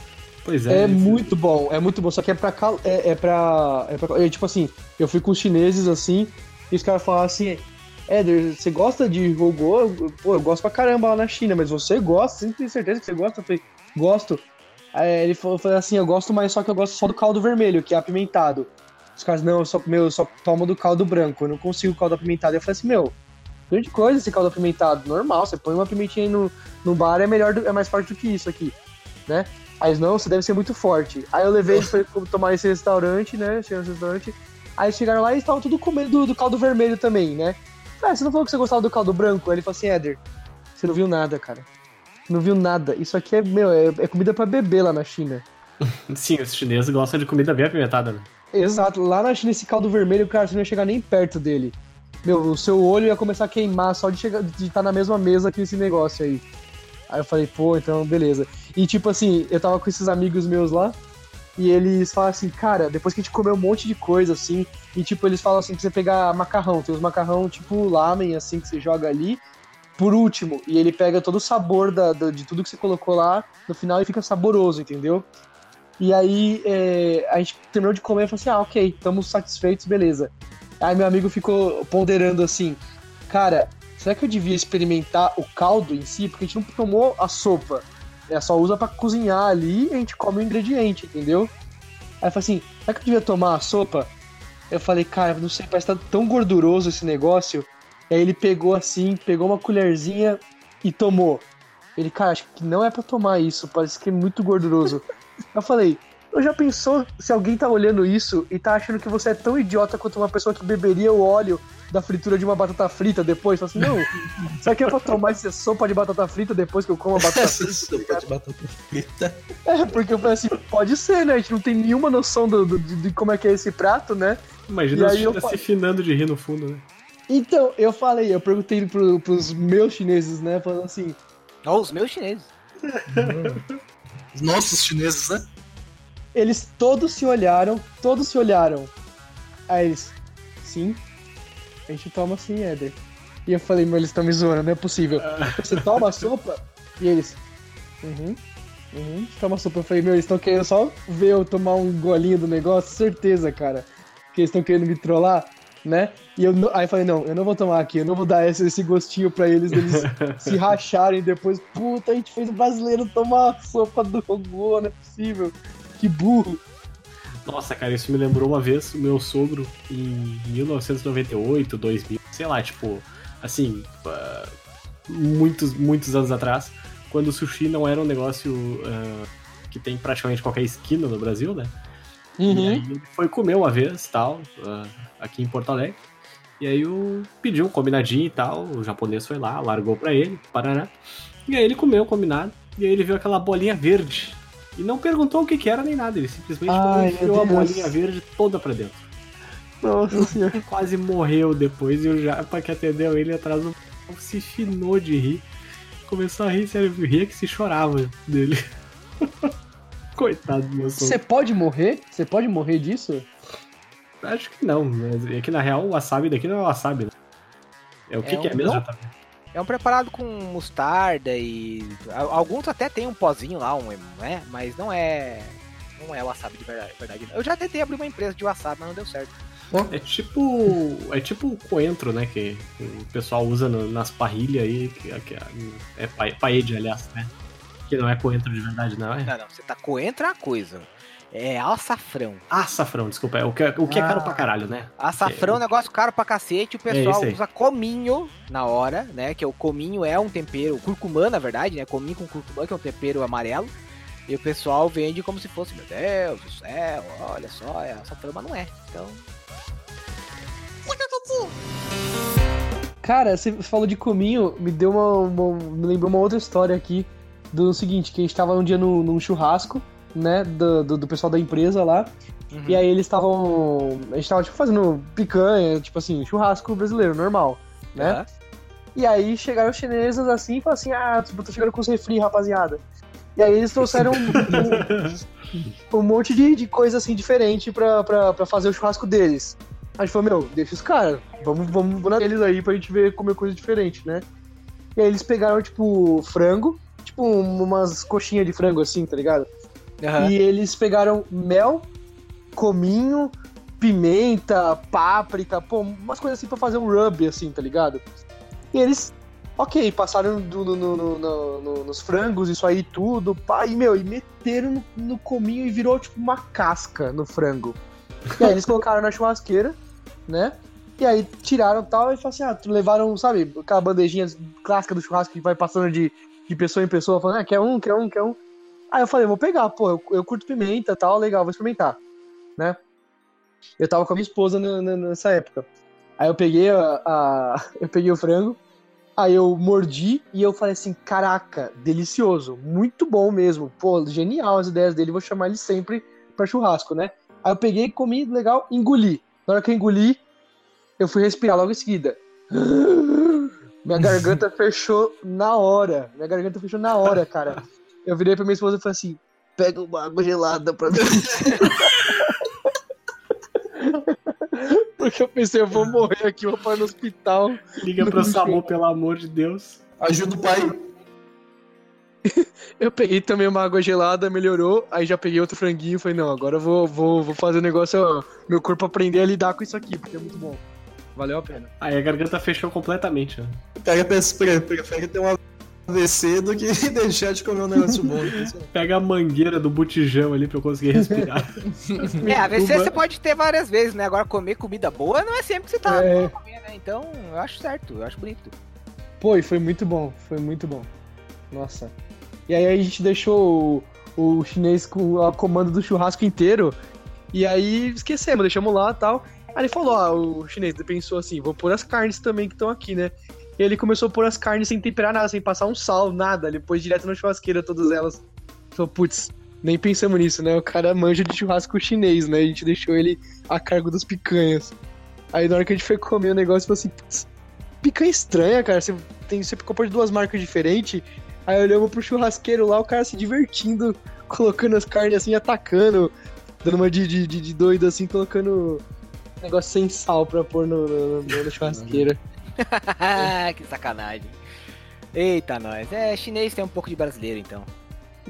Pois é. É esse- muito bom, é muito bom. Só que é pra. cal- É, é pra. É pra é, tipo assim, eu fui com os chineses assim, e os caras falaram assim. Éder, você gosta de robô? Pô, eu gosto pra caramba lá na China, mas você gosta? Você tem certeza que você gosta? Eu falei, gosto. Aí ele falou, falou assim, eu gosto, mas só que eu gosto só do caldo vermelho, que é apimentado. Os caras, não, eu só, meu, eu só tomo do caldo branco, eu não consigo caldo apimentado. Eu falei assim, meu, grande coisa esse caldo apimentado, normal, você põe uma pimentinha aí no, no bar, é melhor, do- é mais forte do que isso aqui, né? Aí eles, não, você deve ser muito forte. Aí eu levei eles pra tomar esse restaurante, né? Chegaram nesse restaurante. Aí chegaram lá e estavam tudo comendo do, do caldo vermelho também, né? Ah, você não falou que você gostava do caldo branco? Aí ele falou assim, Éder, você não viu nada, cara. Você não viu nada. Isso aqui é, meu, é, é comida pra beber lá na China. Sim, os chineses gostam de comida bem apimentada, né? Exato, lá na China esse caldo vermelho, cara, você não ia chegar nem perto dele. Meu, o seu olho ia começar a queimar só de chegar de estar na mesma mesa que esse negócio aí. Aí eu falei, pô, então beleza. E tipo assim, eu tava com esses amigos meus lá, e eles falam assim, cara, depois que a gente comeu um monte de coisa assim, e tipo, eles falam assim pra você pegar macarrão, tem os macarrão tipo lamen, assim, que você joga ali, por último, e ele pega todo o sabor da, da- de tudo que você colocou lá, no final e fica saboroso, entendeu? E aí é, a gente terminou de comer e falou assim: ah, ok, estamos satisfeitos, beleza. Aí meu amigo ficou ponderando assim: cara, será que eu devia experimentar o caldo em si? Porque a gente não tomou a sopa. É só usa pra cozinhar ali e a gente come o ingrediente, entendeu? Aí eu falei assim: será que eu devia tomar a sopa? Eu falei, cara, não sei, parece que tá tão gorduroso esse negócio. Aí ele pegou assim, pegou uma colherzinha e tomou. Ele, cara, acho que não é pra tomar isso, parece que é muito gorduroso. Eu falei, eu já pensou se alguém tá olhando isso e tá achando que você é tão idiota quanto uma pessoa que beberia o óleo da fritura de uma batata frita depois? Fala assim, não, será que é pra tomar essa sopa de batata frita depois que eu como a batata Essa frita? sopa de batata frita. É, porque eu falei assim, pode ser, né? A gente não tem nenhuma noção do, do- de como é que é esse prato, né? Imagina E aí eu se finando de rir no fundo, né? Então, eu falei, eu perguntei pro, pros meus chineses, né? Falando assim, Ó, os meus chineses. Os nossos chineses, né? Eles todos se olharam, todos se olharam. Aí eles, sim, a gente toma assim, Éder. E eu falei, meu, eles estão me zoando, não é possível. Você toma sopa? E eles, uhum, uhum, toma sopa. Eu falei, meu, eles estão querendo só ver eu tomar um golinho do negócio, certeza, cara. Que eles estão querendo me trollar, né? E eu, aí eu falei, não, eu não vou tomar aqui, eu não vou dar esse, esse gostinho pra eles, eles se racharem depois. Puta, a gente fez o brasileiro tomar a sopa do robô, não é possível. Que burro. Nossa, cara, isso me lembrou uma vez o meu sogro em 1998, 2000, sei lá, tipo, assim, ah, muitos, muitos anos atrás, quando o sushi não era um negócio ah, que tem praticamente qualquer esquina no Brasil, né? E aí ele foi comer uma vez, tal, ah, aqui em Porto Alegre. E aí eu pedi um combinadinho e tal, o japonês foi lá, largou pra ele, parará. E aí ele comeu o combinado, e aí ele viu aquela bolinha verde. E não perguntou o que que era nem nada, ele simplesmente Ai, enfiou a bolinha verde toda pra dentro. Nossa senhora. Quase morreu depois e o Japa que atendeu ele atrás do se finou de rir. Começou a rir, sério, ria que se chorava dele. Coitado do meu. Você pode morrer? Você pode morrer disso? Acho que não, mas é que na real o wasabi daqui não é wasabi, né? É o que, É que é mesmo? É um preparado com mostarda e. a- Alguns até tem um pozinho lá, um, né? Mas não é. Não é wasabi de verdade, verdade. Eu já tentei abrir uma empresa de wasabi, mas não deu certo. É tipo. É tipo o coentro, né? Que o pessoal usa no- nas parrilhas aí. Que, que é pa- paella, aliás, né? Que não é coentro de verdade, não. É Não, não. Você tá coentro é uma coisa. É açafrão. açafrão, desculpa. É o que, é- o que é caro pra caralho, né? Açafrão é um negócio caro pra cacete. O pessoal isso aí. usa cominho na hora, né? Que é o cominho é um tempero, curcumã na verdade, né? Cominho com curcumã, que é um tempero amarelo. E o pessoal vende como se fosse, meu Deus do céu, olha só, é açafrão, mas não é. Então, Cara, você falou de cominho, me deu uma, uma- me lembrou uma outra história aqui do seguinte, que a gente tava um dia no, num churrasco né, do, do, do pessoal da empresa lá. Uhum. E aí eles estavam. A gente tava, tipo, fazendo picanha, tipo assim, churrasco brasileiro, normal, né? Aham. E aí chegaram os chineses assim e falaram assim: ah, tô chegando com os refri, rapaziada. E aí eles trouxeram um, um monte de, de coisa assim diferente pra, pra, pra fazer o churrasco deles. A gente falou: meu, deixa os caras, vamos, vamos na deles aí pra gente ver comer coisa diferente, né? E aí eles pegaram, tipo, frango, tipo, umas coxinhas de frango assim, tá ligado? Aham. E eles pegaram mel, cominho, pimenta, páprica, pô, umas coisas assim pra fazer um rub, assim, tá ligado? E eles, ok, passaram do- no- no- no- no- no- nos frangos, isso aí tudo, pá, e, meu, e meteram no, no cominho e virou, tipo, uma casca no frango. E aí eles colocaram na churrasqueira, né? E aí tiraram tal e falaram assim, ah, levaram, sabe, aquela bandejinha clássica do churrasco que vai passando de, de pessoa em pessoa, falando, ah, quer um, quer um, quer um. Aí eu falei, vou pegar, pô, eu, eu curto pimenta tal, legal, vou experimentar, né? Eu tava com a minha esposa na- na- nessa época. Aí eu peguei a, a- eu peguei o frango, aí eu mordi e eu falei assim, caraca, delicioso, muito bom mesmo, pô, genial as ideias dele, vou chamar ele sempre pra churrasco, né? Aí eu peguei, comi, legal, engoli. Na hora que eu engoli, eu fui respirar logo em seguida. Minha garganta fechou na hora. Minha garganta fechou na hora, cara. Eu virei pra minha esposa e falei assim: pega uma água gelada pra mim. Porque eu pensei, eu vou morrer aqui, vou parar no hospital. Liga pro SAMU, pelo amor de Deus. Ajuda o pai. Eu peguei também uma água gelada, melhorou. Aí já peguei outro franguinho e falei, não, agora eu vou, vou, vou fazer o negócio, ó, meu corpo aprender a lidar com isso aqui, porque é muito bom. Valeu a pena. Aí a garganta fechou completamente, né? O cara prefere ter um AVC do que deixar de comer um negócio bom. Pega a mangueira do botijão ali pra eu conseguir respirar. É, AVC você pode ter várias vezes, né? Agora comer comida boa não é sempre que você tá É. comendo, né? Então, eu acho certo, eu acho bonito. Pô, e foi muito bom, foi muito bom. Nossa. E aí a gente deixou o, o chinês com a comando do churrasco inteiro. E aí esquecemos, deixamos lá e tal. Aí ele falou, ó, o chinês pensou assim, vou pôr as carnes também que estão aqui, né? E ele começou a pôr as carnes sem temperar nada, sem passar um sal, nada. Ele pôs direto na churrasqueira todas elas. Falou, putz, nem pensamos nisso, né? O cara manja de churrasco chinês, né? A gente deixou ele a cargo das picanhas. Aí na hora que a gente foi comer o negócio, falou assim, putz, picanha estranha, cara. Você, tem, você comprou de duas marcas diferentes. Aí olhamos pro churrasqueiro lá, o cara se divertindo, colocando as carnes assim, atacando, dando uma de, de, de- doido assim, colocando negócio sem sal pra pôr no, no, no- na churrasqueira. que sacanagem. Eita, nós. É, chinês tem um pouco de brasileiro, então.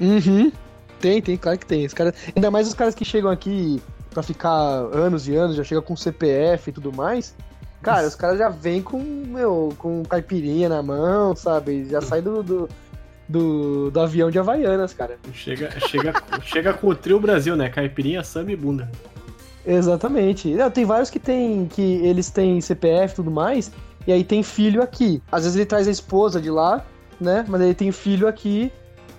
Uhum. Tem, tem, claro que tem. Os caras, ainda mais os caras que chegam aqui pra ficar anos e anos, já chegam com CPF e tudo mais. Cara, os caras já vêm com, meu, com caipirinha na mão, sabe? Já sai do, do, do, do avião de Havaianas, cara. Chega, chega, chega com o trio Brasil, né? Caipirinha, samba e bunda. Exatamente. Não, tem vários que tem que eles têm CPF e tudo mais, e aí tem filho aqui. Às vezes ele traz a esposa de lá, né? Mas ele tem filho aqui,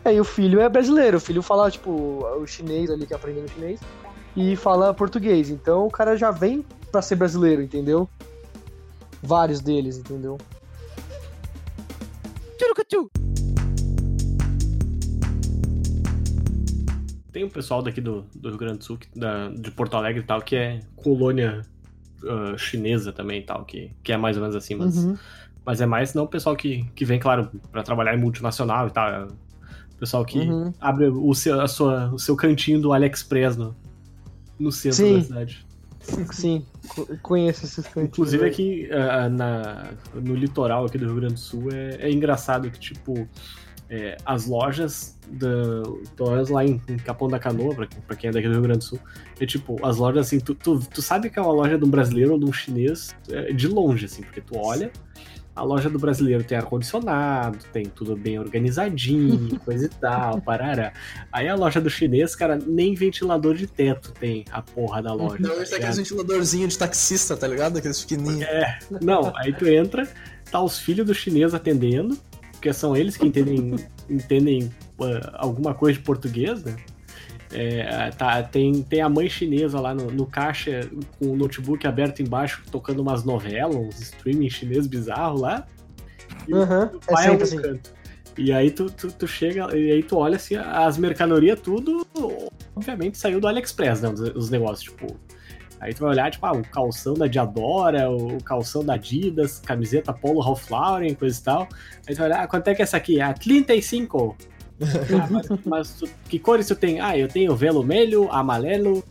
e aí o filho é brasileiro. O filho fala, tipo, o chinês ali que aprendeu chinês e fala português. Então o cara já vem pra ser brasileiro, entendeu? Vários deles, entendeu? Tem um pessoal daqui do, do Rio Grande do Sul, da, de Porto Alegre e tal, que é colônia ah, chinesa também e tal, que, que é mais ou menos assim, mas, Uhum. mas é mais não o pessoal que, que vem, claro, pra trabalhar em multinacional e tal. É o pessoal que Uhum. abre o seu, a sua, o seu cantinho do AliExpress no, no centro Sim. da cidade. Sim, co- conheço esses cantinhos. Inclusive aqui ah, na, no litoral aqui do Rio Grande do Sul é, é engraçado que, tipo, é, as lojas, da, pelo menos lá em, em Capão da Canoa, pra, pra quem é daqui do Rio Grande do Sul, é tipo, as lojas assim, tu, tu, tu sabe que é uma loja de um brasileiro ou de um chinês é, de longe, assim, porque tu olha, a loja do brasileiro tem ar-condicionado, tem tudo bem organizadinho, coisa e tal, parará. Aí a loja do chinês, cara, nem ventilador de teto tem a porra da loja. Então tá tem aqueles ventiladorzinhos de taxista, tá ligado? Aqueles pequenininhos. É, não, aí tu entra, tá os filhos do chinês atendendo, porque são eles que entendem, entendem ah, alguma coisa de português, né? É, tá, tem, tem a mãe chinesa lá no, no caixa com o notebook aberto embaixo, tocando umas novelas, uns streaming chinês bizarro lá. E o é sempre assim. canto. E aí tu, tu, tu chega, e aí tu olha assim, as mercadorias tudo, obviamente, saiu do AliExpress, né? Os, os negócios, tipo. Aí tu vai olhar, tipo, ah, o calção da Diadora, o calção da Adidas, camiseta Polo Ralph Lauren, coisa e tal. Aí tu vai olhar, ah, quanto é que é essa aqui? Ah, 35. ah, mas, mas tu, que cores tu tem? Ah, eu tenho vermelho, amarelo,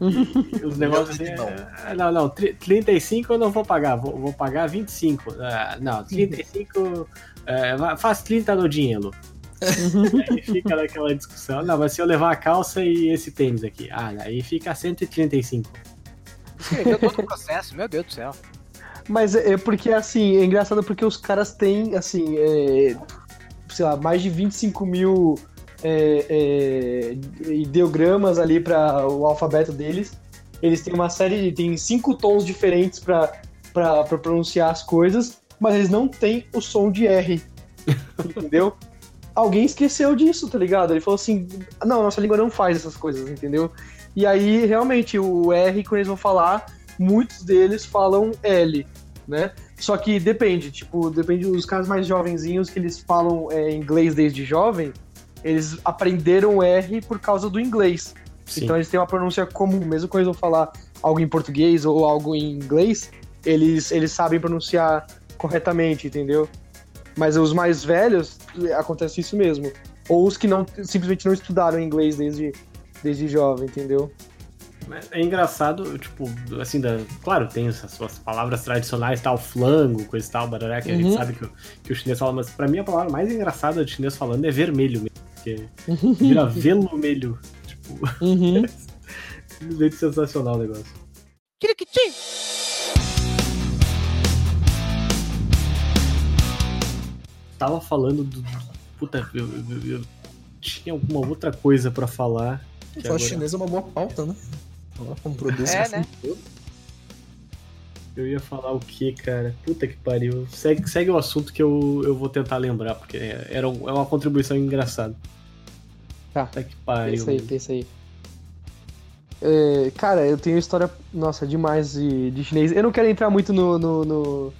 e os negócios assim. Não. é, Não, não, tri- 35 eu não vou pagar, vou, vou pagar 25. Ah, não, 35. é, va- faz 30 no dinheiro. aí fica naquela discussão. Não, mas se eu levar a calça e esse tênis aqui. Ah, aí fica 135. Escreveu todo o processo, meu Deus do céu. Mas é é porque, assim, é engraçado porque os caras têm, assim, é, sei lá, mais de 25 mil é, é, ideogramas ali para o alfabeto deles. Eles têm uma série, tem cinco tons diferentes para pronunciar as coisas, mas eles não têm o som de R, entendeu? Alguém esqueceu disso, tá ligado? Ele falou assim, não, nossa língua não faz essas coisas, entendeu? E aí, realmente, o R, quando eles vão falar, muitos deles falam L, né? Só que depende, tipo, depende dos caras mais jovenzinhos que eles falam é, inglês desde jovem, eles aprenderam R por causa do inglês. Sim. Então eles têm uma pronúncia comum, mesmo quando eles vão falar algo em português ou algo em inglês, eles, eles sabem pronunciar corretamente, entendeu? Mas os mais velhos, acontece isso mesmo. Ou os que não simplesmente não estudaram inglês desde, desde jovem, entendeu? É engraçado, tipo, assim, da, claro, tem essas suas palavras tradicionais, tal, flango, coisa e tal, barará, que a gente Uhum. sabe que, o- que o chinês fala, mas pra mim a palavra mais engraçada de chinês falando é vermelho mesmo, porque vira velumelho. Tipo, Uhum. simplesmente sensacional o negócio. Kirikitim! Tava falando do. Puta, eu, eu- eu tinha alguma outra coisa pra falar. Que Falar agora- chinês é uma boa pauta, né? Falar como produz É, né? todo. Eu ia falar o que, cara? Puta que pariu. Segue, segue o assunto que eu, eu vou tentar lembrar, porque era um- é uma contribuição engraçada. Tá. Puta que pariu. Pensa aí, pensa aí. É, cara, eu tenho história, nossa, demais de, de chinês. Eu não quero entrar muito no, no, no,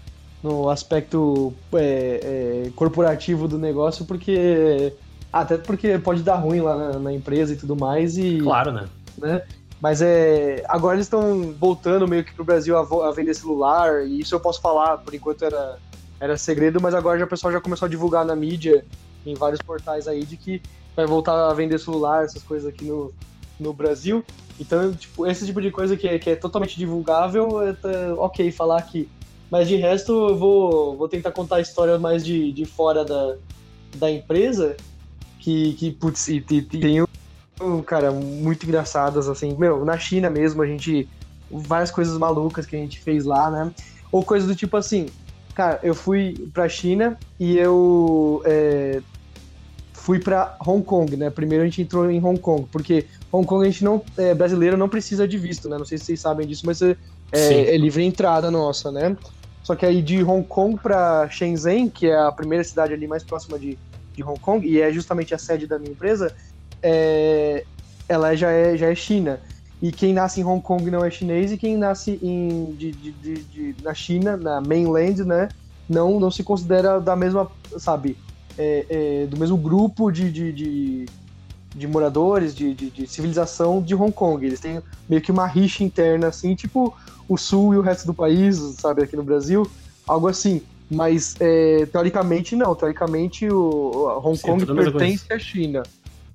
no aspecto é, é, corporativo do negócio, porque. Até porque pode dar ruim lá na, na empresa e tudo mais. E, Claro, né? né? Mas é, agora eles estão voltando meio que pro Brasil a, a vender celular, e isso eu posso falar, por enquanto era, era segredo, mas agora já, o pessoal já começou a divulgar na mídia, em vários portais aí, de que vai voltar a vender celular, essas coisas aqui no, no Brasil. Então, tipo, esse tipo de coisa que é, que é totalmente divulgável, é, tá ok falar aqui. Mas de resto, eu vou, vou tentar contar a história mais de, de fora da, da empresa, que, que putz, e, e- tem um, cara, muito engraçadas, assim. Meu, na China mesmo, a gente. Várias coisas malucas que a gente fez lá, né? Ou coisas do tipo assim. Cara, eu fui pra China e eu. é, fui pra Hong Kong, né? Primeiro a gente entrou em Hong Kong, porque Hong Kong a gente não. É, brasileiro não precisa de visto, né? Não sei se vocês sabem disso, mas é, Sim. é livre entrada nossa, né? Só que aí de Hong Kong pra Shenzhen, que é a primeira cidade ali mais próxima de, de Hong Kong, e é justamente a sede da minha empresa, é, ela já é, já é China. E quem nasce em Hong Kong não é chinês, e quem nasce em, de, de- de- na China, na mainland, né, não, não se considera da mesma, sabe, é, é, do mesmo grupo de, de, de, moradores, de, de, de civilização de Hong Kong. Eles têm meio que uma rixa interna, assim, tipo o sul e o resto do país, sabe, aqui no Brasil, algo assim. Mas, é, teoricamente, não. Teoricamente, o, Hong Sim, Kong pertence à China.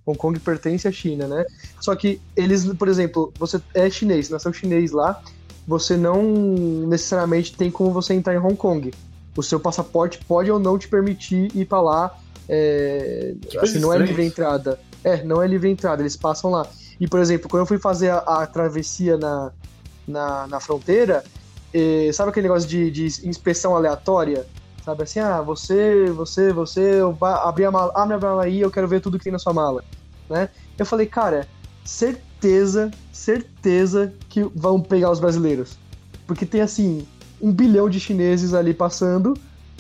Hong Kong pertence à China, né? Só que eles, por exemplo, você é chinês, nasceu chinês lá, você não necessariamente tem como você entrar em Hong Kong. O seu passaporte pode ou não te permitir ir pra lá. É, assim, não é livre entrada. É, não é livre entrada, eles passam lá. E, por exemplo, quando eu fui fazer a, a travessia na, na, na fronteira, eh, sabe aquele negócio de, de inspeção aleatória? Sabe assim, ah, você, você, você, abri a mala, abre a mala aí, eu quero ver tudo que tem na sua mala, né? Eu falei, cara, certeza, certeza que vão pegar os brasileiros. Porque tem, assim, um bilhão de chineses ali passando,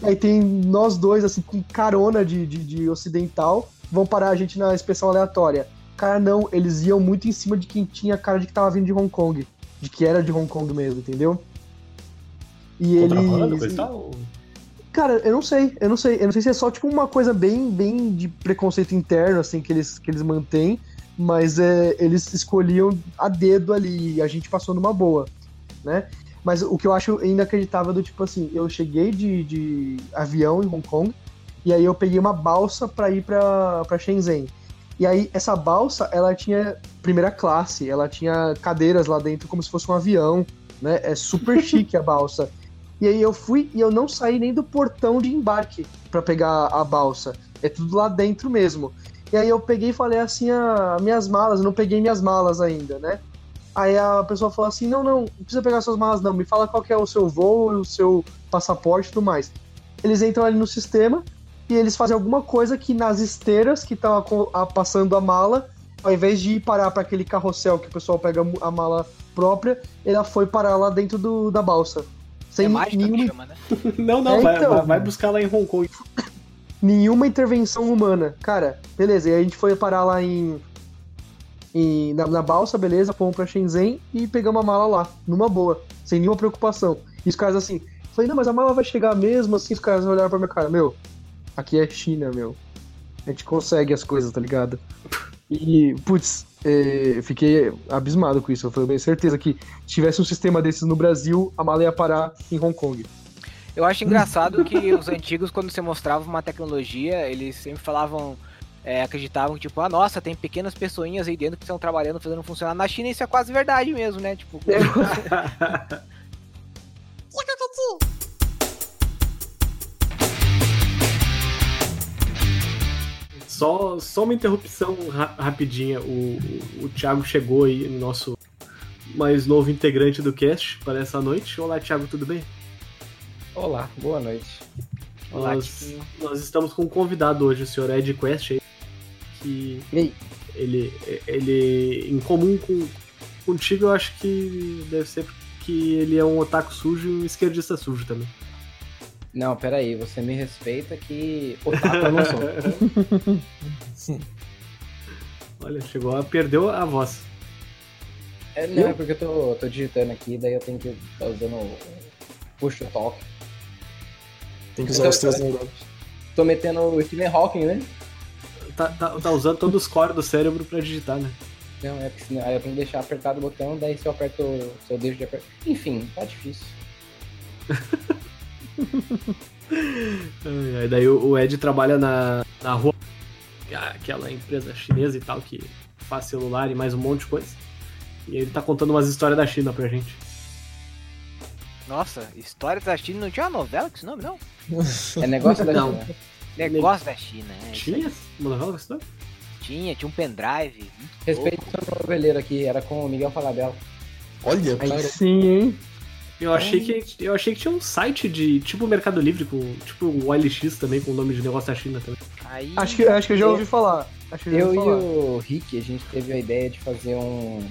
aí tem nós dois, assim, com carona de, de, de ocidental, vão parar a gente na inspeção aleatória. Cara, não, eles iam muito em cima de quem tinha cara de que tava vindo de Hong Kong. De que era de Hong Kong mesmo, entendeu? E e tal? Cara, eu não sei, eu não sei. Eu não sei se é só tipo uma coisa bem, bem de preconceito interno, assim, que eles, que eles mantêm, mas é, eles escolhiam a dedo ali e a gente passou numa boa, né? Mas o que eu acho inacreditável do tipo assim, eu cheguei de, de avião em Hong Kong e aí eu peguei uma balsa para ir para pra Shenzhen. E aí essa balsa, ela tinha primeira classe, ela tinha cadeiras lá dentro como se fosse um avião, né? É super chique a balsa. E aí eu fui e eu não saí nem do portão de embarque para pegar a balsa. É tudo lá dentro mesmo. E aí eu peguei e falei assim, ah, minhas malas, eu não peguei minhas malas ainda, né? Aí a pessoa falou assim, não, não, não precisa pegar suas malas não, me fala qual é o seu voo, o seu passaporte e tudo mais. Eles entram ali no sistema e eles fazem alguma coisa que nas esteiras que estão passando a mala, ao invés de ir parar para aquele carrossel que o pessoal pega a mala própria, ela foi parar lá dentro do, da balsa. Sem é mágica nenhuma, chama, né? Não, não, É, vai, então. vai- buscar lá em Hong Kong. nenhuma intervenção humana. Cara, beleza. E a gente foi parar lá em. em- na, na balsa, beleza, fomos pra Shenzhen e pegamos a mala lá, numa boa, sem nenhuma preocupação. E os caras assim, falei, não, mas a mala vai chegar mesmo, assim, os caras olharam pra minha cara, meu, aqui é China, meu. A gente consegue as coisas, tá ligado? E, putz, é, eu fiquei abismado com isso. Eu falei, certeza que se tivesse um sistema desses no Brasil, a mala ia parar em Hong Kong. Eu acho engraçado que os antigos, quando você mostrava uma tecnologia, eles sempre falavam, é, acreditavam que, tipo, ah, nossa, tem pequenas pessoinhas aí dentro que estão trabalhando, fazendo funcionar. Na China isso é quase verdade mesmo, né? Tipo, Só, só uma interrupção ra- rapidinha. O, o, o Thiago chegou aí, nosso mais novo integrante do cast para essa noite. Olá, Thiago, tudo bem? Olá, boa noite. Olá, nós, nós estamos com um convidado hoje, o senhor Ed Quest, aí, que ele, ele, em comum com, contigo, eu acho que deve ser que ele é um otaku sujo e um esquerdista sujo também. Não, peraí, você me respeita que otaku eu não sou. Olha, chegou a perdeu a voz. É, não, é porque eu tô, tô digitando aqui, daí eu tenho que estar usando o push talk. Tem que usar os três neurônios. Tô metendo o Stephen Hawking, né? Tá, tá, tá usando todos os cores do cérebro pra digitar, né? Não, é porque senão, aí eu tenho que deixar apertado o botão, daí se eu aperto, se eu deixo de apertar. Enfim, tá difícil. Ai, daí o Ed trabalha na, na rua, aquela empresa chinesa e tal, que faz celular e mais um monte de coisa. E ele tá contando umas histórias da China pra gente. nossa, História da China, não tinha uma novela com esse nome, não? É negócio da Não. China. Negócio da China, é. aí. Tinha uma novela com essa história? Tinha, tinha um pendrive. Respeito louco. o noveleiro aqui, era com o Miguel Falabella. Olha, Aí cara. sim, hein? Eu achei, que, eu achei que tinha um site de tipo Mercado Livre, com tipo o OLX também, com o nome de negócio da China também. Aí, Acho que, acho que eu já ouvi falar. Acho que eu já Eu ouvi e falar. o Rick, a gente teve a ideia de fazer um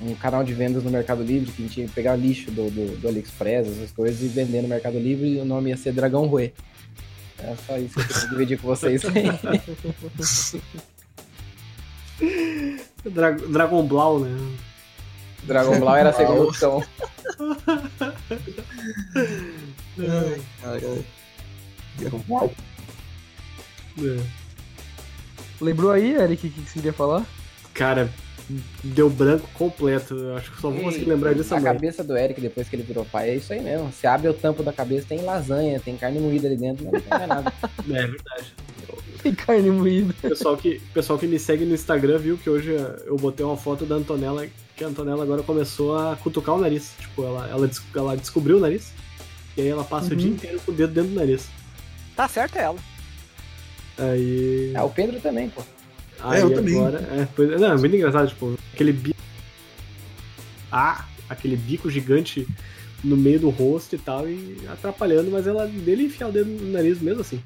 um canal de vendas no Mercado Livre, que a gente ia pegar lixo do, do, do AliExpress, essas coisas, e vender no Mercado Livre, e o nome ia ser Dragão Rue. É só isso que eu queria dividir com vocês. Dra Dragon Blau, né? Dragon Blau era a segunda opção. Ai. É. Lembrou aí, Eric, o que que você queria falar? Cara, deu branco completo. Eu acho que só vou conseguir lembrar disso A amanhã. cabeça do Eric, depois que ele virou pai, é isso aí mesmo. Você abre o tampo da cabeça, tem lasanha, tem carne moída ali dentro, mas não tem mais nada. É verdade. Tem carne moída. Pessoal que, o pessoal que me segue no Instagram viu que hoje eu botei uma foto da Antonella, que a Antonella agora começou a cutucar o nariz. Tipo, ela, ela, ela descobriu o nariz, e aí ela passa o Uhum. dia inteiro com o dedo dentro do nariz. Tá certo ela. Aí. Ah, o Pedro também, pô. aí eu também. agora. É, pois- não, é muito engraçado, tipo, aquele bico. Ah, aquele bico gigante no meio do rosto e tal, e atrapalhando, mas ela dele enfiar o dedo no nariz mesmo assim.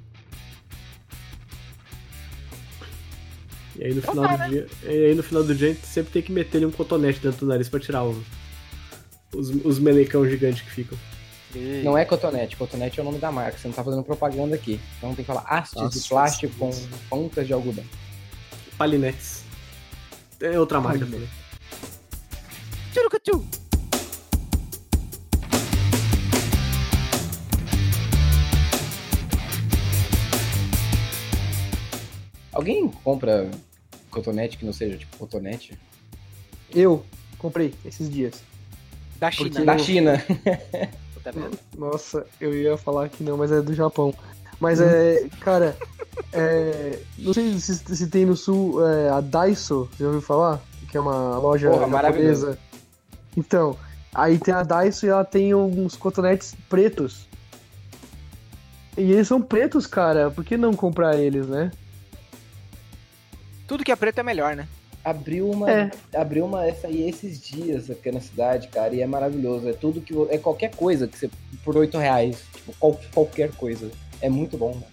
E aí no final do dia. E aí no final do dia a gente sempre tem que meter um cotonete dentro do nariz pra tirar o, os, os melecão gigantes que ficam. Não é cotonete, cotonete é o nome da marca, você não tá fazendo propaganda aqui. Então tem que falar hastes Nossa, de plástico com pontas de algodão. Palinetes. É outra marca também. Tchurucutu! Alguém compra cotonete que não seja tipo cotonete? Eu comprei esses dias. Da China. Porque- Da China. Tá vendo? Nossa, eu ia falar que não, mas é do Japão. Mas é, cara, é, não sei se, se tem no sul é, a Daiso, já ouviu falar? Que é uma loja Porra, japonesa. Então, aí tem a Daiso e ela tem uns cotonetes pretos. E eles são pretos, cara, por que não comprar eles, né? Tudo que é preto é melhor, né? Abriu uma, É. abriu uma essa aí esses dias aqui na cidade, cara, e é maravilhoso. É tudo que é qualquer coisa que você por 8 reais, tipo qual- qualquer coisa. É muito bom. Mano.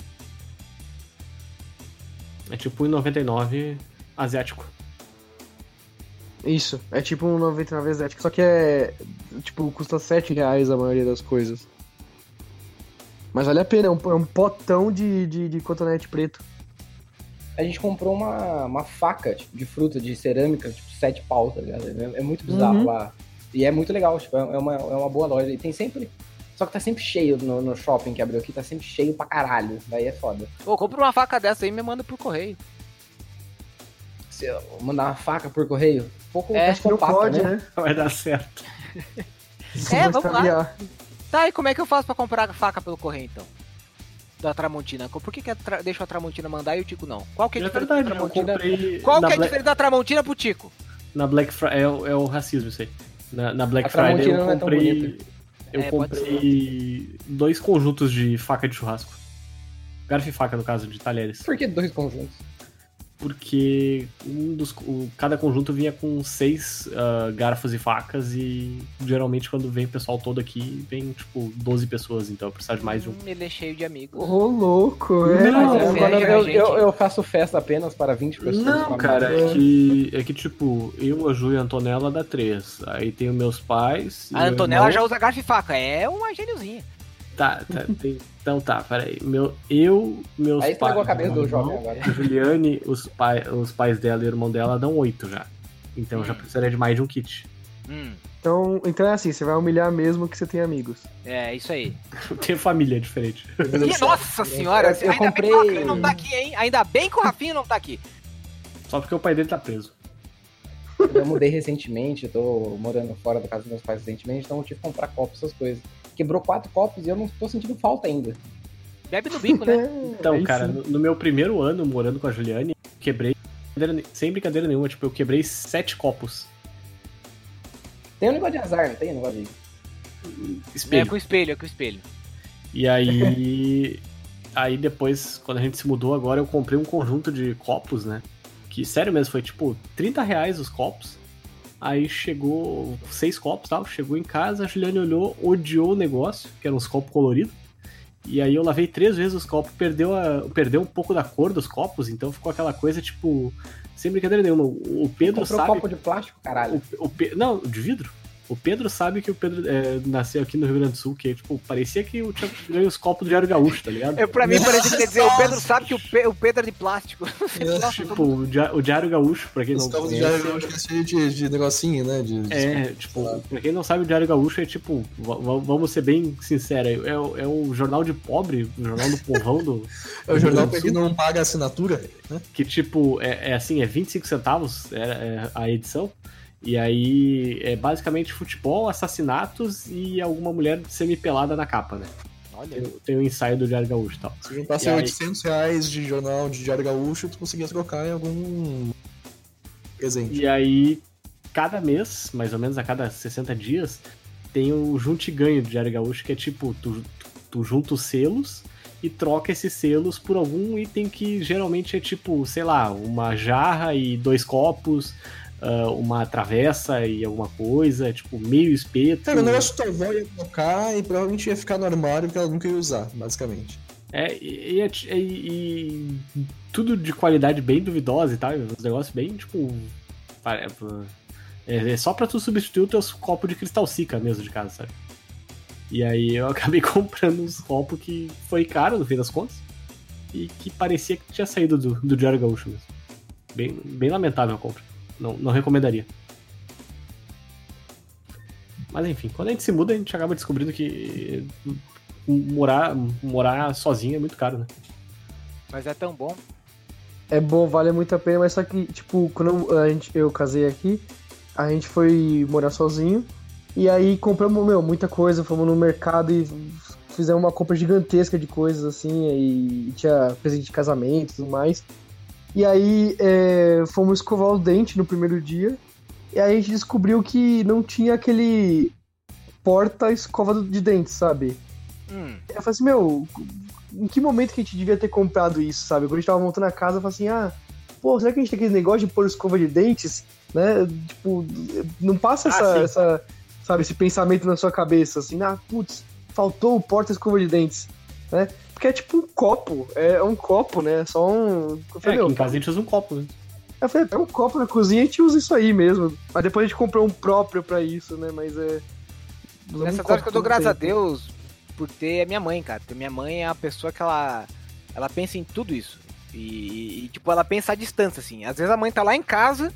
É tipo 1,99 asiático. Isso, é tipo um 99 asiático, só que é, tipo, custa 7 reais a maioria das coisas. Mas vale a pena, é um, é um potão de, de, de cotonete preto. A gente comprou uma, uma faca tipo, de fruta, de cerâmica, tipo, 7 pau, tá ligado? É, é muito bizarro Uhum. lá. E é muito legal, tipo, é uma, é uma boa loja. E tem sempre. Só que tá sempre cheio no, no shopping que abriu aqui, tá sempre cheio pra caralho. Daí é foda. Ô, compra uma faca dessa aí e me manda por correio. Se eu mandar uma faca por correio, pouco É, acho que Não compacto, pode, né? né? Vai dar certo. É, vamos lá. Tá, e como é que eu faço pra comprar faca pelo correio, então? Da Tramontina. Por que, que a tra... deixa a Tramontina mandar e o Tico não? Qual que é a É diferença verdade, da eu Tramontina? Qual que é a Black- diferença da Tramontina pro Tico? Na Black Friday. É, o- é o racismo isso aí. Na, na Black A Friday eu não é tão comprei. eu É, pode comprei dois conjuntos de faca de churrasco. Garfo e faca, no caso, de talheres. Por que dois conjuntos? Porque um dos, o- cada conjunto vinha com seis ah, garfos e facas e geralmente quando vem o pessoal todo aqui, vem tipo 12 pessoas, então eu precisava de mais de um. Hum, ele é cheio de amigos. Ô, louco, é. Não, Mas, é, eu, é, quando é, eu, gente. eu, eu faço festa apenas para 20 pessoas. Não, cara, é que, é que tipo, eu, a Ju e a Antonella dá três. Aí tem os meus pais. A Antonella irmão. já usa garfo e faca. É uma gêniozinha. Tá, tá, tem- então tá, peraí. Meu, eu, meus Aí pais. estragou a cabeça do jovem agora. a Juliane, os, pai, os pais dela e o irmão dela dão oito já. Então eu já Hum. precisaria de mais de um kit. Hum, Então, então é assim, você vai humilhar mesmo que você tem amigos. é isso aí. Eu tenho família diferente. Ih, nossa senhora, Eu- eu ainda comprei- bem que o Rafinho não tá aqui, hein? Ainda bem que o Rafinho não tá aqui. Só porque o pai dele tá preso. Eu mudei recentemente, eu tô morando fora da casa dos meus pais recentemente, então eu tive que comprar copos, essas coisas. Quebrou quatro copos e eu não tô sentindo falta ainda. Bebe no bico, né? Então, Aí cara, no, no meu primeiro ano morando com a Juliane, eu quebrei. Sem brincadeira nenhuma, tipo, eu quebrei sete copos. Tem um negócio de azar, não tem um negócio de... É Espelho. com o espelho, é com o espelho. E aí. aí depois, quando a gente se mudou agora, eu comprei um conjunto de copos, né? Que sério mesmo, foi tipo 30 reais os copos. Aí chegou seis copos tal, chegou em casa, a Juliane olhou, odiou o negócio, que eram uns copos coloridos. E aí eu lavei três vezes os copos, perdeu, a, perdeu um pouco da cor dos copos, então ficou aquela coisa tipo. Sem brincadeira nenhuma. O Pedro Comprou sabe. copo de plástico, caralho. O, o Não, de vidro. O Pedro sabe que o Pedro é, nasceu aqui no Rio Grande do Sul, que tipo, parecia que eu tinha ganho os copos do Diário Gaúcho, tá ligado? É, pra mim parecia que ia dizer, o Pedro sabe que o, Pe- o Pedro é de plástico. Nossa, Tipo, o Dia- o Diário Gaúcho, pra quem Os não copos de conhece, diário eu acho que é cheio de, de negocinho, né? De, de- É, tipo, pra quem não sabe, o Diário Gaúcho é tipo, va- va- vamos ser bem sinceros, é, o- é o jornal de pobre, o jornal do povão do. É o jornal quem não paga assinatura, né? que tipo, é, é assim, é 25 centavos é, é a edição. E aí é basicamente futebol, assassinatos e alguma mulher semi-pelada na capa, né? Olha. Tem, tem o ensaio do Diário Gaúcho e tal. Se juntasse aí? 800 reais de jornal de Diário Gaúcho, tu conseguia trocar em algum presente. E aí, cada mês, mais ou menos a cada 60 dias, tem o junte ganho do Diário Gaúcho, que é tipo, tu, tu junta os selos e troca esses selos por algum item que geralmente é tipo, sei lá, uma jarra e dois copos, ah, uma travessa e alguma coisa, tipo, meio espeto. Cara, o negócio que tua avó ia colocar e provavelmente ia ficar no armário porque ela nunca ia usar, basicamente. É, e, e- e- e tudo de qualidade bem duvidosa e tal, uns negócios bem, tipo. É, é só pra tu substituir os teus copos de cristal sica mesmo de casa, sabe? E aí eu acabei comprando uns copos que foi caro no fim das contas. E que parecia que tinha saído do, do Diário Gaúcho mesmo. Bem, bem lamentável a compra. Não, não recomendaria. Mas enfim, quando a gente se muda, a gente acaba descobrindo que morar, morar sozinho é muito caro, né? Mas é tão bom. É bom, vale muito a pena, mas só que, tipo, quando a gente, eu casei aqui, a gente foi morar sozinho. E aí compramos, meu, muita coisa, fomos no mercado e fizemos uma compra gigantesca de coisas, assim, e tinha presente de casamento e tudo mais. E aí é, fomos escovar o dente no primeiro dia. E aí a gente descobriu que não tinha aquele porta-escova de dente, sabe? Hum. Eu falei assim, meu, em que momento que a gente devia ter comprado isso, sabe? Quando a gente tava montando a casa, eu falei assim, ah, pô, será que a gente tem aquele negócio de pôr escova de dentes? Né? Tipo, não passa Ah, essa, essa, sabe, esse pensamento na sua cabeça, assim, ah, putz, faltou o porta-escova de dentes, né? Porque é tipo um copo, é um copo, né? Só um. Eu É, falei, aqui meu, em casa a gente usa um copo, né? eu falei, pega um copo na cozinha e a gente usa isso aí mesmo. Mas depois a gente comprou um próprio pra isso, né? Mas é. usamos Nessas um que eu dou graças a. Deus por ter a minha mãe, cara. Porque minha mãe é a pessoa que ela, ela pensa em tudo isso. E, e, tipo, ela pensa à distância, assim. Às vezes a mãe tá lá em casa,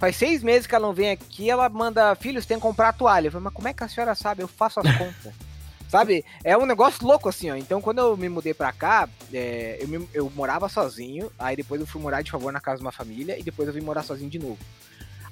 faz seis meses que ela não vem aqui, ela manda, filhos, tem que comprar a toalha. Eu falo, mas como é que a senhora sabe? Eu faço as contas. Sabe? É um negócio louco, assim, ó. Então, quando eu me mudei pra cá, é, eu, me- eu morava sozinho, aí depois eu fui morar de favor na casa de uma família, e depois eu vim morar sozinho de novo.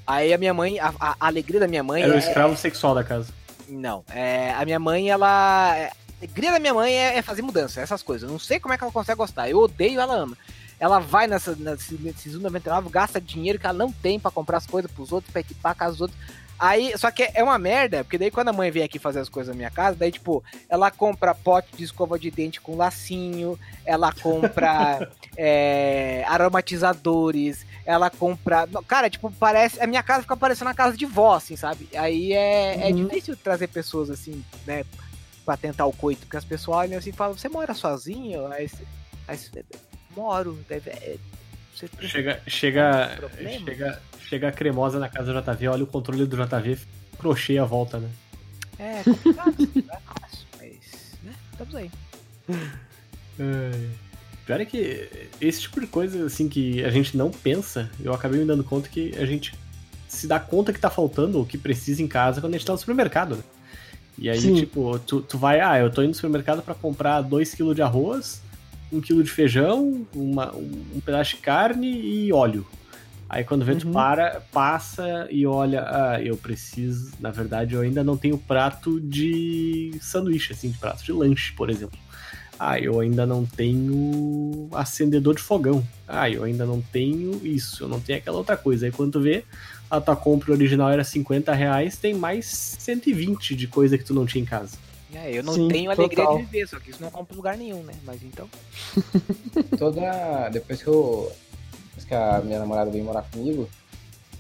Aí a minha mãe, a, a- alegria da minha mãe Era o é, escravo sexual da casa. não, é, a minha mãe, ela. é, A alegria da minha mãe é, é fazer mudança, essas coisas. Eu não sei como é que ela consegue gostar. Eu odeio, ela ama. Ela vai nessa, nesse, nesse Zoom 99, gasta dinheiro que ela não tem pra comprar as coisas pros outros, pra equipar a casa dos outros. Aí, só que é uma merda, porque daí quando a mãe vem aqui fazer as coisas na minha casa, daí, tipo, ela compra pote de escova de dente com lacinho, ela compra é, aromatizadores, ela compra. Cara, tipo, parece. A minha casa fica parecendo a casa de vó, assim, sabe? Aí é, é Uhum. difícil trazer pessoas assim, né? Pra tentar o coito, porque as pessoas olham assim e falam, você mora sozinho? Aí, aí você, moro, deve. Você Chega, chega, chega, chega a cremosa na casa do JV, olha o controle do JV, crochê a volta, né? É complicado, não é fácil, mas. né? Estamos aí. É. Pior é que esse tipo de coisa, assim, que a gente não pensa, eu acabei me dando conta que a gente se dá conta que tá faltando ou que precisa em casa quando a gente tá no supermercado, né? E aí, Sim. tipo, tu, tu vai, ah, eu tô indo no supermercado pra comprar 2kg de arroz, 1kg de feijão, uma, um, um pedaço de carne e óleo. Aí quando vê, tu Uhum. para, passa e olha, ah, eu preciso, na verdade, eu ainda não tenho prato de sanduíche, assim, de prato de lanche, por exemplo. Ah, eu ainda não tenho acendedor de fogão. Ah, eu ainda não tenho isso, eu não tenho aquela outra coisa. Aí quando tu vê, a tua compra original era 50 reais, tem mais 120 de coisa que tu não tinha em casa. É, eu não Sim, tenho alegria total. de viver, só que isso não compra em lugar nenhum, né? Mas então. toda. Depois que eu. Depois que a minha namorada veio morar comigo,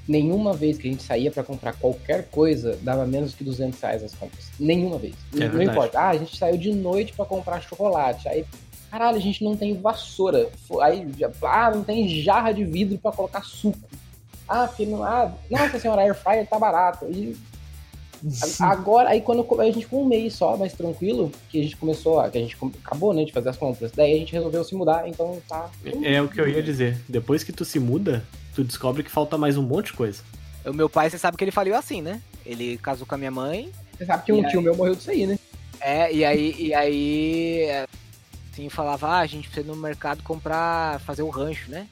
nenhuma vez que a gente saía pra comprar qualquer coisa dava menos que 200 reais as compras. Nenhuma vez. É não importa. Ah, a gente saiu de noite pra comprar chocolate. Aí, caralho, a gente não tem vassoura. Aí, ah, não tem jarra de vidro pra colocar suco. Ah, porque não. Ah, nossa senhora, a air fryer tá barato. E Agora, aí quando a gente ficou um mês só, mais tranquilo, que a gente começou, a- que a gente acabou, né, de fazer as compras. Daí a gente resolveu se mudar, então tá. É o que eu ia dizer. Depois que tu se muda, tu descobre que falta mais um monte de coisa. O meu pai, você sabe que ele faliu assim, né? Ele casou com a minha mãe, Você sabe que um E tio meu morreu disso aí, né? É, e aí, e aí é, assim, falava, ah, a gente precisa ir no mercado comprar, fazer o rancho, né?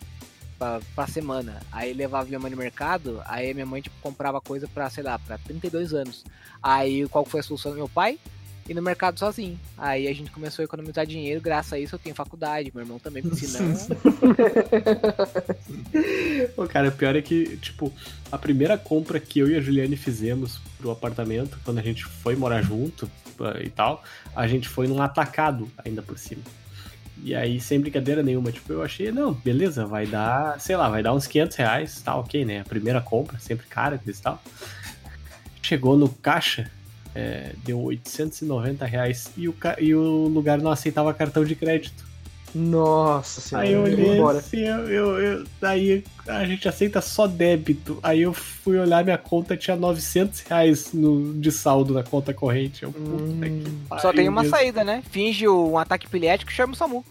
Pra, pra semana. Aí levava minha mãe no mercado, aí minha mãe, tipo, comprava coisa pra, sei lá, pra 32 anos. Aí qual foi a solução do meu pai? Ir no mercado sozinho. Aí a gente começou a economizar dinheiro, graças a isso eu tenho faculdade, meu irmão também, porque senão. Pô, cara, o pior é que, tipo, a primeira compra que eu e a Juliane fizemos pro apartamento, quando a gente foi morar junto e tal, a gente foi num atacado ainda por cima. E aí, sem brincadeira nenhuma, tipo, eu achei, não, beleza, vai dar, sei lá, vai dar uns 500 reais, tá ok, né? A primeira compra, sempre cara, e tal. Chegou no caixa, é, deu 890 reais e o, e o lugar não aceitava cartão de crédito. Nossa senhora. Aí eu olhei Bora. assim, eu, eu, eu- daí a gente aceita só débito. Aí eu fui olhar minha conta, tinha 900 reais no, de saldo na conta corrente. Eu, puta Hum. que pariu. Só tem uma mesmo. saída, né? Finge um ataque epilético e chama o SAMU.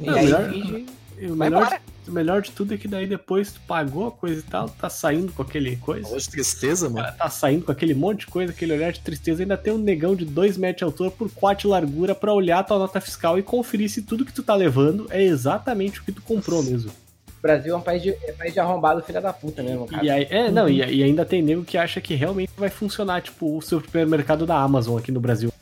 E Não, aí melhor- finge. E O Vai melhor, embora. O melhor de tudo é que daí depois tu pagou a coisa e tal, tá saindo com aquele coisa. Falou de tristeza, mano. Tá saindo com aquele monte de coisa, aquele olhar de tristeza. Ainda tem um negão de 2 metros de altura por 4 de largura pra olhar tua nota fiscal e conferir se tudo que tu tá levando é exatamente o que tu comprou mesmo. Brasil é um país de, é um país de arrombado, filha da puta mesmo, cara. E aí, é, não, e, e ainda tem nego que acha que realmente vai funcionar, tipo, o supermercado da Amazon aqui no Brasil.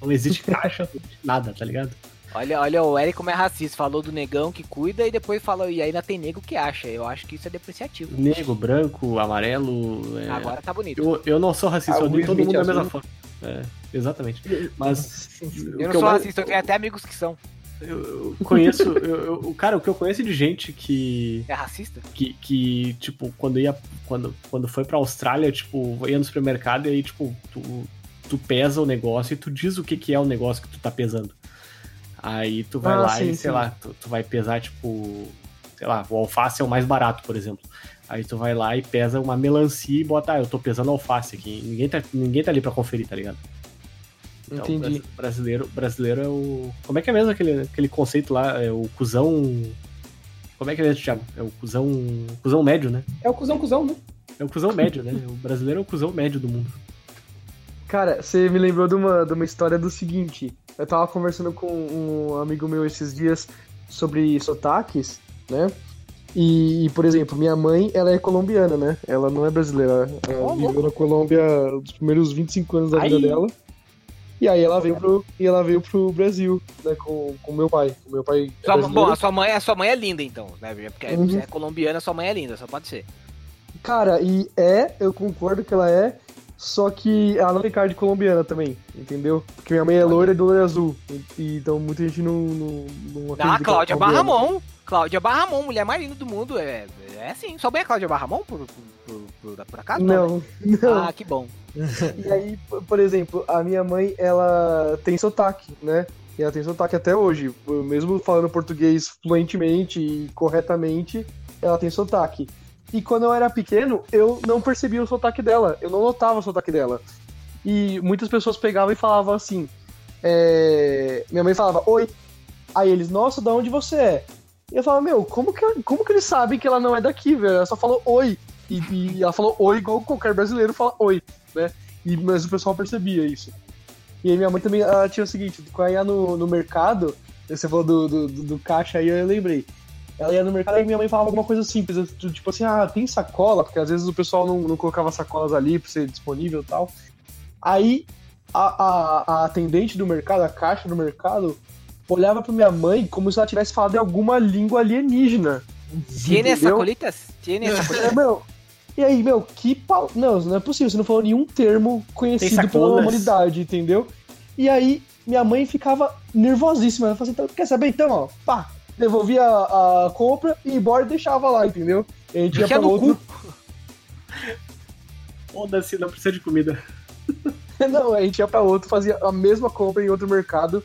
Não existe caixa, não existe nada, tá ligado? Olha, olha, o Eric como é racista. Falou do negão que cuida e depois falou, e ainda tem nego que acha. Eu acho que isso é depreciativo. Negro, branco, amarelo. é, Agora tá bonito. eu, eu não sou racista, Ah, eu odeio todo mundo da Smith mesma forma. É, exatamente. Mas. Eu não sou mais- racista, eu tenho até amigos que são. Eu eu conheço. eu, eu- cara, o que eu conheço de gente que. É racista? que, que, tipo, quando ia. Quando, quando foi pra Austrália, tipo, ia no supermercado e aí, tipo, tu, tu pesa o negócio e tu diz o que, que é o negócio que tu tá pesando. Aí tu vai Ah, lá sim, e, sei sim. lá, tu, tu vai pesar, tipo, sei lá, o alface é o mais barato, por exemplo. Aí tu vai lá e pesa uma melancia e bota, ah, eu tô pesando alface aqui. Ninguém tá, ninguém tá ali pra conferir, tá ligado? Então, Entendi. bras- Brasileiro, brasileiro é o. Como é que é mesmo aquele, aquele conceito lá? É o cuzão. Como é que é mesmo, Thiago? É o cuzão. Cuzão médio, né? É o cuzão, cuzão, né? É o cuzão médio, né? O brasileiro é o cuzão médio do mundo. Cara, você me lembrou de uma, de uma história do seguinte. Eu tava conversando com um amigo meu esses dias sobre sotaques, né? E, por exemplo, minha mãe, ela é colombiana, né? Ela não é brasileira. Ela Ô, viveu na Colômbia os primeiros 25 anos da vida dela. E aí ela veio pro, e ela veio pro Brasil, né? Com, com meu pai. O meu pai é Sua- bom, a sua mãe, a sua mãe é linda, então, né? Porque Uhum. você é colombiana, sua mãe é linda, só pode ser. Cara, e é, eu concordo que ela é, só que ela não tem cara de colombiana também, entendeu? Porque minha mãe é loira e do olho azul. E, então muita gente não. não, não Ah, Cláudia colombiana. Barramon. Cláudia Barramon, mulher mais linda do mundo. É, é assim. Só bem a Cláudia Barramon, por, por, por, por acaso? né? Não, não. Ah, que bom. E aí, por exemplo, a minha mãe, ela tem sotaque, né? E ela tem sotaque até hoje. Mesmo falando português fluentemente e corretamente, ela tem sotaque. E quando eu era pequeno, eu não percebia o sotaque dela. Eu não notava o sotaque dela. E muitas pessoas pegavam e falavam assim. é, Minha mãe falava, oi. Aí eles, nossa, da onde você é? E eu falava, meu, como que, como que eles sabem que ela não é daqui, velho? Ela só falou oi. E, e ela falou oi igual qualquer brasileiro fala oi, né? E, mas o pessoal percebia isso. E aí minha mãe também ela tinha o seguinte, quando ia no, no mercado, você falou do, do, do- do caixa aí, eu lembrei. Ela ia no mercado e minha mãe falava alguma coisa simples, tipo assim, ah, tem sacola, porque às vezes o pessoal não, não colocava sacolas ali pra ser disponível e tal. Aí a, a, a atendente do mercado, a caixa do mercado, olhava pra minha mãe como se ela tivesse falado em alguma língua alienígena. Tiene sacolitas? Tiene sacolitas? É, meu, e aí, meu, que pau. Não, não é possível, você não falou nenhum termo conhecido pela humanidade, entendeu? E aí, minha mãe ficava nervosíssima. Ela falou assim: então, quer saber então, ó? Pá, devolvia a, a compra e ia embora e deixava lá, entendeu? E a gente ia pra outro. Foda-se, não precisa de comida. Não, a gente ia pra outro, fazia a mesma compra em outro mercado,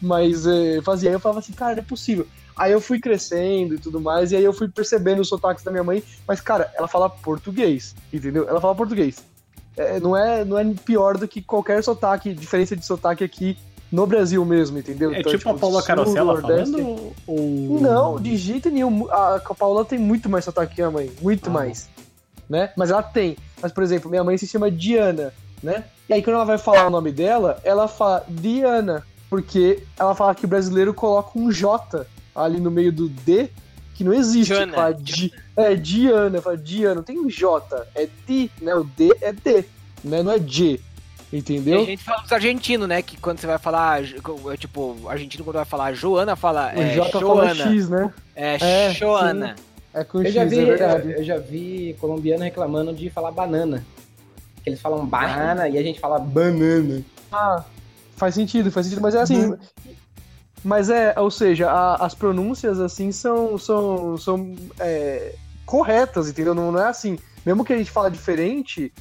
mas eh, fazia. Aí eu falava assim, cara, não é possível. Aí eu fui crescendo e tudo mais, e aí eu fui percebendo os sotaques da minha mãe, mas, cara, ela fala português, entendeu? Ela fala português. É, não, é, não é pior do que qualquer sotaque, diferença de sotaque aqui no Brasil mesmo, entendeu? É Então, tipo a Paula Sul, Carosella Nordeste. falando? Ou... Não, de jeito nenhum. A, a Paula tem muito mais sotaque que a mãe. Muito Ah. mais. Né? Mas ela tem. Mas, por exemplo, minha mãe se chama Diana, né? E aí, quando ela vai falar o nome dela, ela fala Diana. Porque ela fala que o brasileiro coloca um J ali no meio do D, que não existe. Diana. Fala Di- é, Diana. Fala Diana. Não tem um J. É Di, né? O D é D, né? Não é G. E Entendeu? a gente fala dos argentinos, né? Que quando você vai falar, é tipo, argentino quando vai falar Joana, fala O é, J fala Joana. X, né? É, É, Joana. É com Eu X, já, vi, é verdade. eu já vi colombiano reclamando de falar banana. Que eles falam banana e a gente fala banana. Ah, faz sentido, faz sentido, mas é assim. Mas é, ou seja, a- as pronúncias assim são, são, são é, corretas, entendeu? Não, não é assim. Mesmo que a gente fala diferente,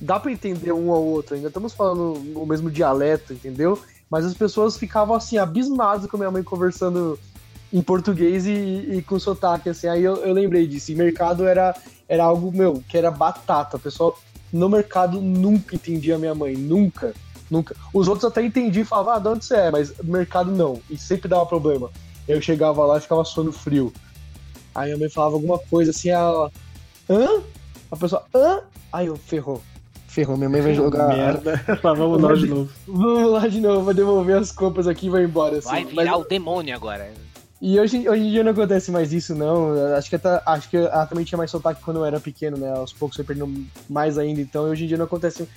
dá pra entender um ao outro. Ainda estamos falando o mesmo dialeto, entendeu? Mas as pessoas ficavam assim, abismadas com a minha mãe conversando em português e, e com sotaque, assim. Aí eu, eu lembrei disso. E mercado era, era algo, meu, que era batata. O pessoal no mercado nunca entendia minha mãe, nunca. Nunca. Os outros até entendiam e falavam, ah, de onde você é? Mas mercado não. E sempre dava problema. Eu chegava lá e ficava suando frio. Aí a mãe falava alguma coisa assim, ela. Hã? A pessoa, hã? Aí eu, ferrou. Ferrou, minha mãe vai jogar. Merda. Lá vamos nós de novo. Vamos lá de novo, vai devolver as compras aqui e vai embora. Assim. Vai Mas- virar o demônio agora. E hoje, hoje em dia não acontece mais isso, não. Acho que, até, acho que ela também tinha mais sotaque quando eu era pequeno, né? Aos poucos foi perdendo mais ainda. Então hoje em dia não acontece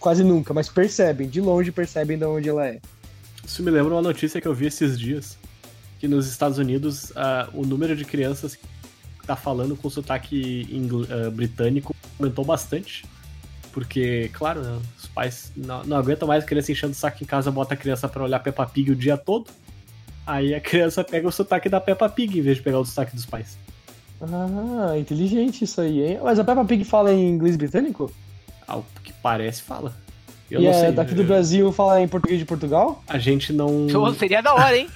quase nunca, mas percebem, de longe percebem de onde ela é. Isso me lembra uma notícia que eu vi esses dias. Que nos Estados Unidos ah, o número de crianças que tá falando com sotaque ah, britânico aumentou bastante. Porque, claro, né, os pais não, não aguentam mais a criança enchendo o saco em casa, bota a criança pra olhar Peppa Pig o dia todo. Aí a criança pega o sotaque da Peppa Pig em vez de pegar o sotaque dos pais. Ah, inteligente isso aí, hein? Mas a Peppa Pig fala em inglês britânico? Ao que parece, fala. Eu e não é sei. daqui do Brasil fala em português de Portugal? A gente não. Seria da hora, hein?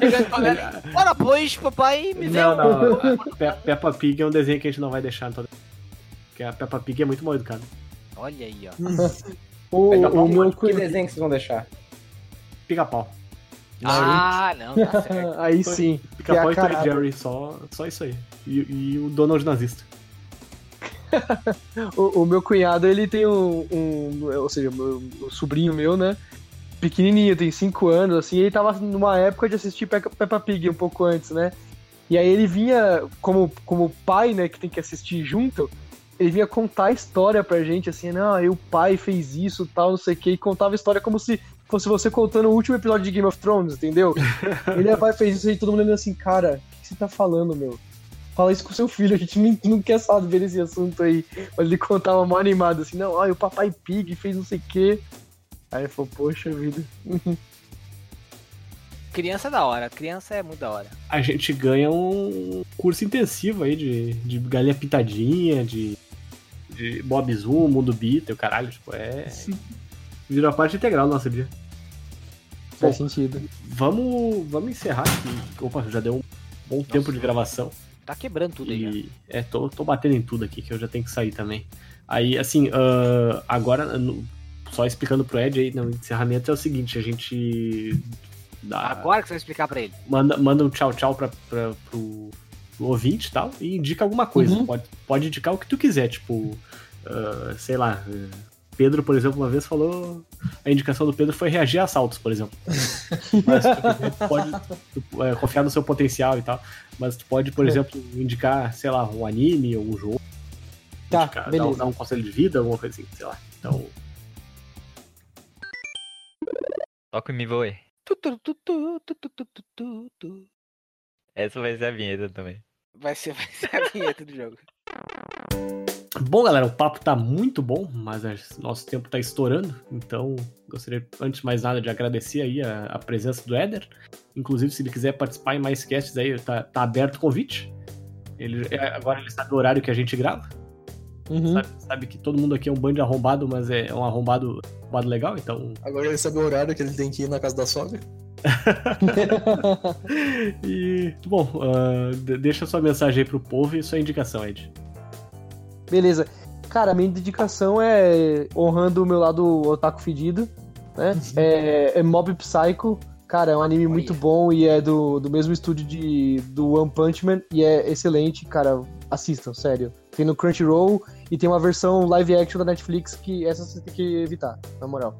Chegando com a galera, Ora, pois, papai, me vê Não, não. Peppa Pig é um desenho que a gente não vai deixar em toda. Porque a Peppa Pig é muito mal educada. Olha aí, ó. O, Pega o meu Que desenho que vocês vão deixar? Pica-pau. Ah, não, tá certo. Aí sim. Pica-pau a e Tom e. Jerry, só, só isso aí. E, e o Donald nazista. O, o meu cunhado, ele tem um, um- Ou seja, meu, o sobrinho meu, né? Pequenininho, tem 5 anos, assim. Ele tava numa época de assistir Pe- Peppa Pig um pouco antes, né? E aí ele vinha, como, como pai, né, que tem que assistir junto, ele vinha contar a história pra gente, assim, não, aí o pai fez isso, tal, não sei o que, e contava a história como se fosse você contando o último episódio de Game of Thrones, entendeu? ele vai fez isso aí, todo mundo olhando assim, cara, o que você tá falando, meu? Fala isso com seu filho, a gente não, não quer saber esse assunto aí. Mas ele contava mó animado, assim, não, olha, o papai Pig fez não sei o quê. Aí ele falou, poxa vida. Criança é da hora, criança é muito da hora. A gente ganha um curso intensivo aí de, de galinha pintadinha, de, de Bob Zoom, Mundo Bita, o caralho, tipo, é. Virou a parte integral da nossa vida. Faz sentido. Vamos, vamos encerrar aqui. Opa, já deu um bom tempo de gravação. Tá quebrando tudo aí, ó. E, é, tô, tô batendo em tudo aqui, que eu já tenho que sair também. Aí, assim, ah, agora, no- só explicando pro Ed aí, no encerramento é o seguinte, a gente dá, Agora que você vai explicar pra ele. manda, manda um tchau tchau pra, pra, pro ouvinte e tal, e indica alguma coisa. Uhum. Pode, pode indicar o que tu quiser, tipo, uh, sei lá. Eh, Pedro, por exemplo, uma vez falou. A indicação do Pedro foi reagir a assaltos, por exemplo. Mas tu pode tu, é, confiar no seu potencial e tal. Mas tu pode, por é. exemplo, indicar, sei lá, um anime ou um jogo. Tá, indicar, beleza. Dar, dar um conselho de vida, alguma coisa assim, sei lá. Então. Toca e me voe. Essa vai ser a vinheta também. Vai ser, vai ser a vinheta do jogo. Bom, galera, o papo tá muito bom, mas nosso tempo tá estourando, então gostaria, antes de mais nada, de agradecer aí a, a presença do Éder. Inclusive, se ele quiser participar em mais casts aí, tá, tá aberto o convite. Ele, é, agora ele sabe o horário que a gente grava. Uhum. Sabe, sabe que todo mundo aqui é um bando arrombado, mas é um arrombado, arrombado legal, então. Agora ele sabe o horário que ele tem que ir na casa da sogra. E, bom, de- deixa sua mensagem aí pro povo e sua indicação, Ed. Beleza. Cara, a minha dedicação é honrando o meu lado otaku fedido, né? É, é Mob Psycho. Cara, é um anime muito bom e é do, do mesmo estúdio de, do One Punch Man e é excelente, cara. Assistam, sério. Tem no Crunchyroll e tem uma versão live action da Netflix que essa você tem que evitar, na moral.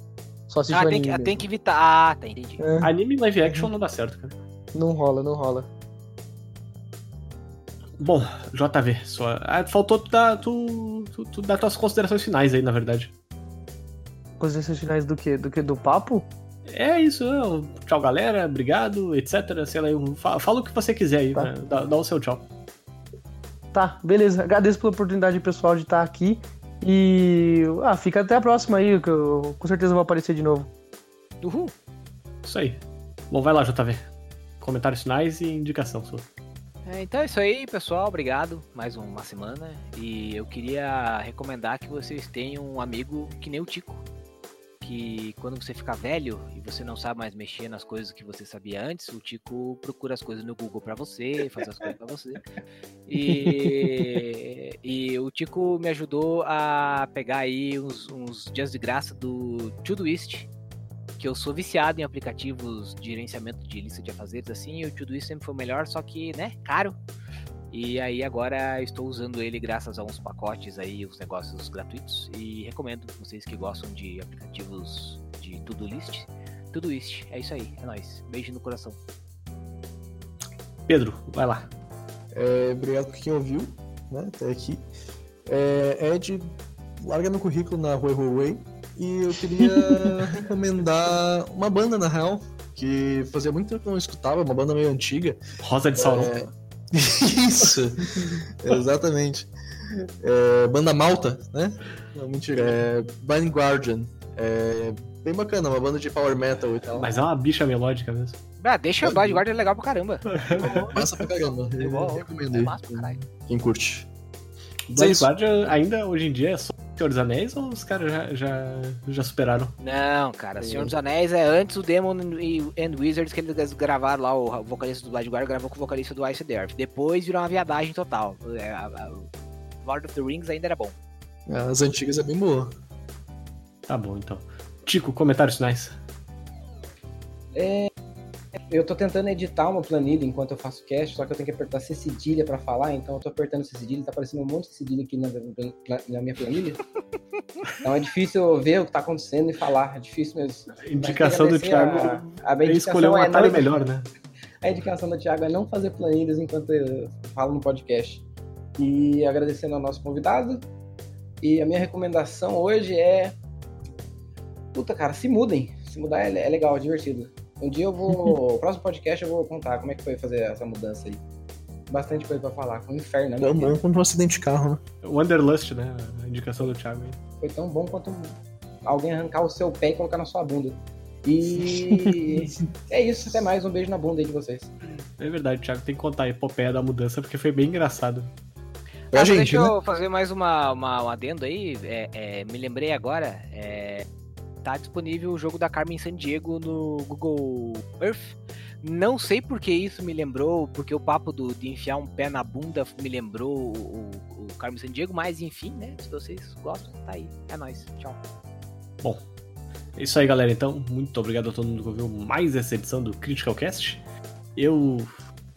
Só assiste Ah, o tem anime. que, tem que evitar. Ah, tá, entendi. É, Anime live action não dá certo, cara. não rola, não rola. Bom, JV, só. Ah, faltou tu dar, tu, tu, tu dar tuas considerações finais aí, na verdade. Considerações finais do que? Do que? Do papo? É isso, né? tchau galera, obrigado, etc. Sei lá, eu- fa- fala o que você quiser aí, Tá. né? dá, dá o seu tchau. Tá, beleza. Agradeço pela oportunidade pessoal de estar aqui. E. Ah, fica até a próxima aí, que eu com certeza vou aparecer de novo. Uhul. Isso aí. Bom, vai lá, JV. Comentários finais e indicação sua. É, então é isso aí, pessoal. Obrigado. Mais uma semana. E eu queria recomendar que vocês tenham um amigo que nem o Tico. Que quando você ficar velho e você não sabe mais mexer nas coisas que você sabia antes, o Tico procura as coisas no Google pra você, faz as coisas pra você. E, e o Tico me ajudou a pegar aí uns, uns dias de graça do Todoist, que eu sou viciado em aplicativos de gerenciamento de lista de afazeres assim, e o Todoist sempre foi o melhor, só que, né, caro. E aí agora estou usando ele graças a uns pacotes aí, uns negócios gratuitos, e recomendo vocês que gostam de aplicativos de Todoist. Todoist, é isso aí, é nóis. Beijo no coração. Pedro, vai lá. É, obrigado por quem ouviu, né, até aqui. É, Ed, larga meu currículo na Huawei Huawei. E eu queria recomendar uma banda, na real, que fazia muito tempo que eu não escutava, uma banda meio antiga. Rosa de Sauron. É, Isso, exatamente. É, banda Malta, né? Não, mentira. É Blind Guardian. É bem bacana, uma banda de power metal e tal. Mas é uma bicha melódica mesmo. Ah, deixa o Blind Guardian é legal pra caramba. Massa pra caramba. Eu bom, recomendo É massa pra caralho. Quem curte. Blind. Guardian ainda hoje em dia é só Senhor dos Anéis ou os caras já, já, já superaram? Não, cara, Senhor dos Anéis é antes o Demon e and Wizards que eles gravaram lá, o vocalista do Blind Guardian gravou com o vocalista do Ice Earth. Depois virou uma viadagem total. É, Lord of the Rings ainda era bom. As antigas é bem boa. Tá bom, então. Tico, comentários finais. Eu tô tentando editar uma planilha enquanto eu faço cast, só que eu tenho que apertar C cedilha pra falar, então eu tô apertando C cedilha, tá aparecendo um monte de cedilha aqui na, na- minha planilha. Então é difícil ver o que tá acontecendo e falar, é difícil mesmo. A indicação do Thiago a, a é escolher um é atalho não- melhor, né? A indicação do Thiago é não fazer planilhas enquanto eu falo no podcast. E agradecendo ao nosso convidado. E a minha recomendação hoje é. Puta, cara, se mudem. Se mudar é, é legal, é divertido. Um dia eu vou. o próximo podcast eu vou contar como é que foi fazer essa mudança aí. Bastante coisa pra falar. Foi um inferno, né? Tão bom quanto um acidente de carro, né? Wanderlust, né? A indicação do Thiago aí. Foi tão bom quanto alguém arrancar o seu pé e colocar na sua bunda. E é isso, até mais. Um beijo na bunda aí de vocês. É verdade, Thiago tem que contar a epopeia da mudança porque foi bem engraçado. Ah, gente, deixa né? eu fazer mais uma, uma, um adendo aí. É, é, me lembrei agora. é, tá disponível o jogo da Carmen Sandiego no Google Earth. Não sei porque isso me lembrou, porque o papo do, de enfiar um pé na bunda me lembrou o, o, Carmen Sandiego, mas enfim, né? Se vocês gostam, tá aí. É nóis. Tchau. É isso aí, galera. Então, muito obrigado a todo mundo que ouviu mais essa edição do Critical Cast. Eu,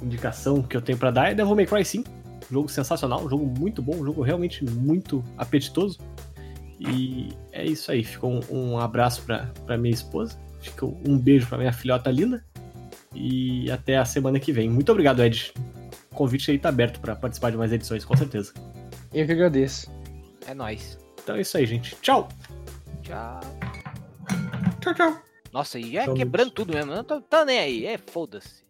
indicação que eu tenho pra dar é Devil May Cry 5. Jogo sensacional, jogo muito bom, jogo realmente muito apetitoso. E é isso aí. Ficou um, um abraço pra, pra minha esposa. Ficou um beijo pra minha filhota linda. E até a semana que vem. Muito obrigado, Ed. O convite aí tá aberto pra participar de mais edições, com certeza. Eu que agradeço. É nóis. Então é isso aí, gente. Tchau! Tchau. Tchau, tchau! Nossa, e já Tchau, quebrando tudo mesmo. Não tô, tô nem aí. É, foda-se.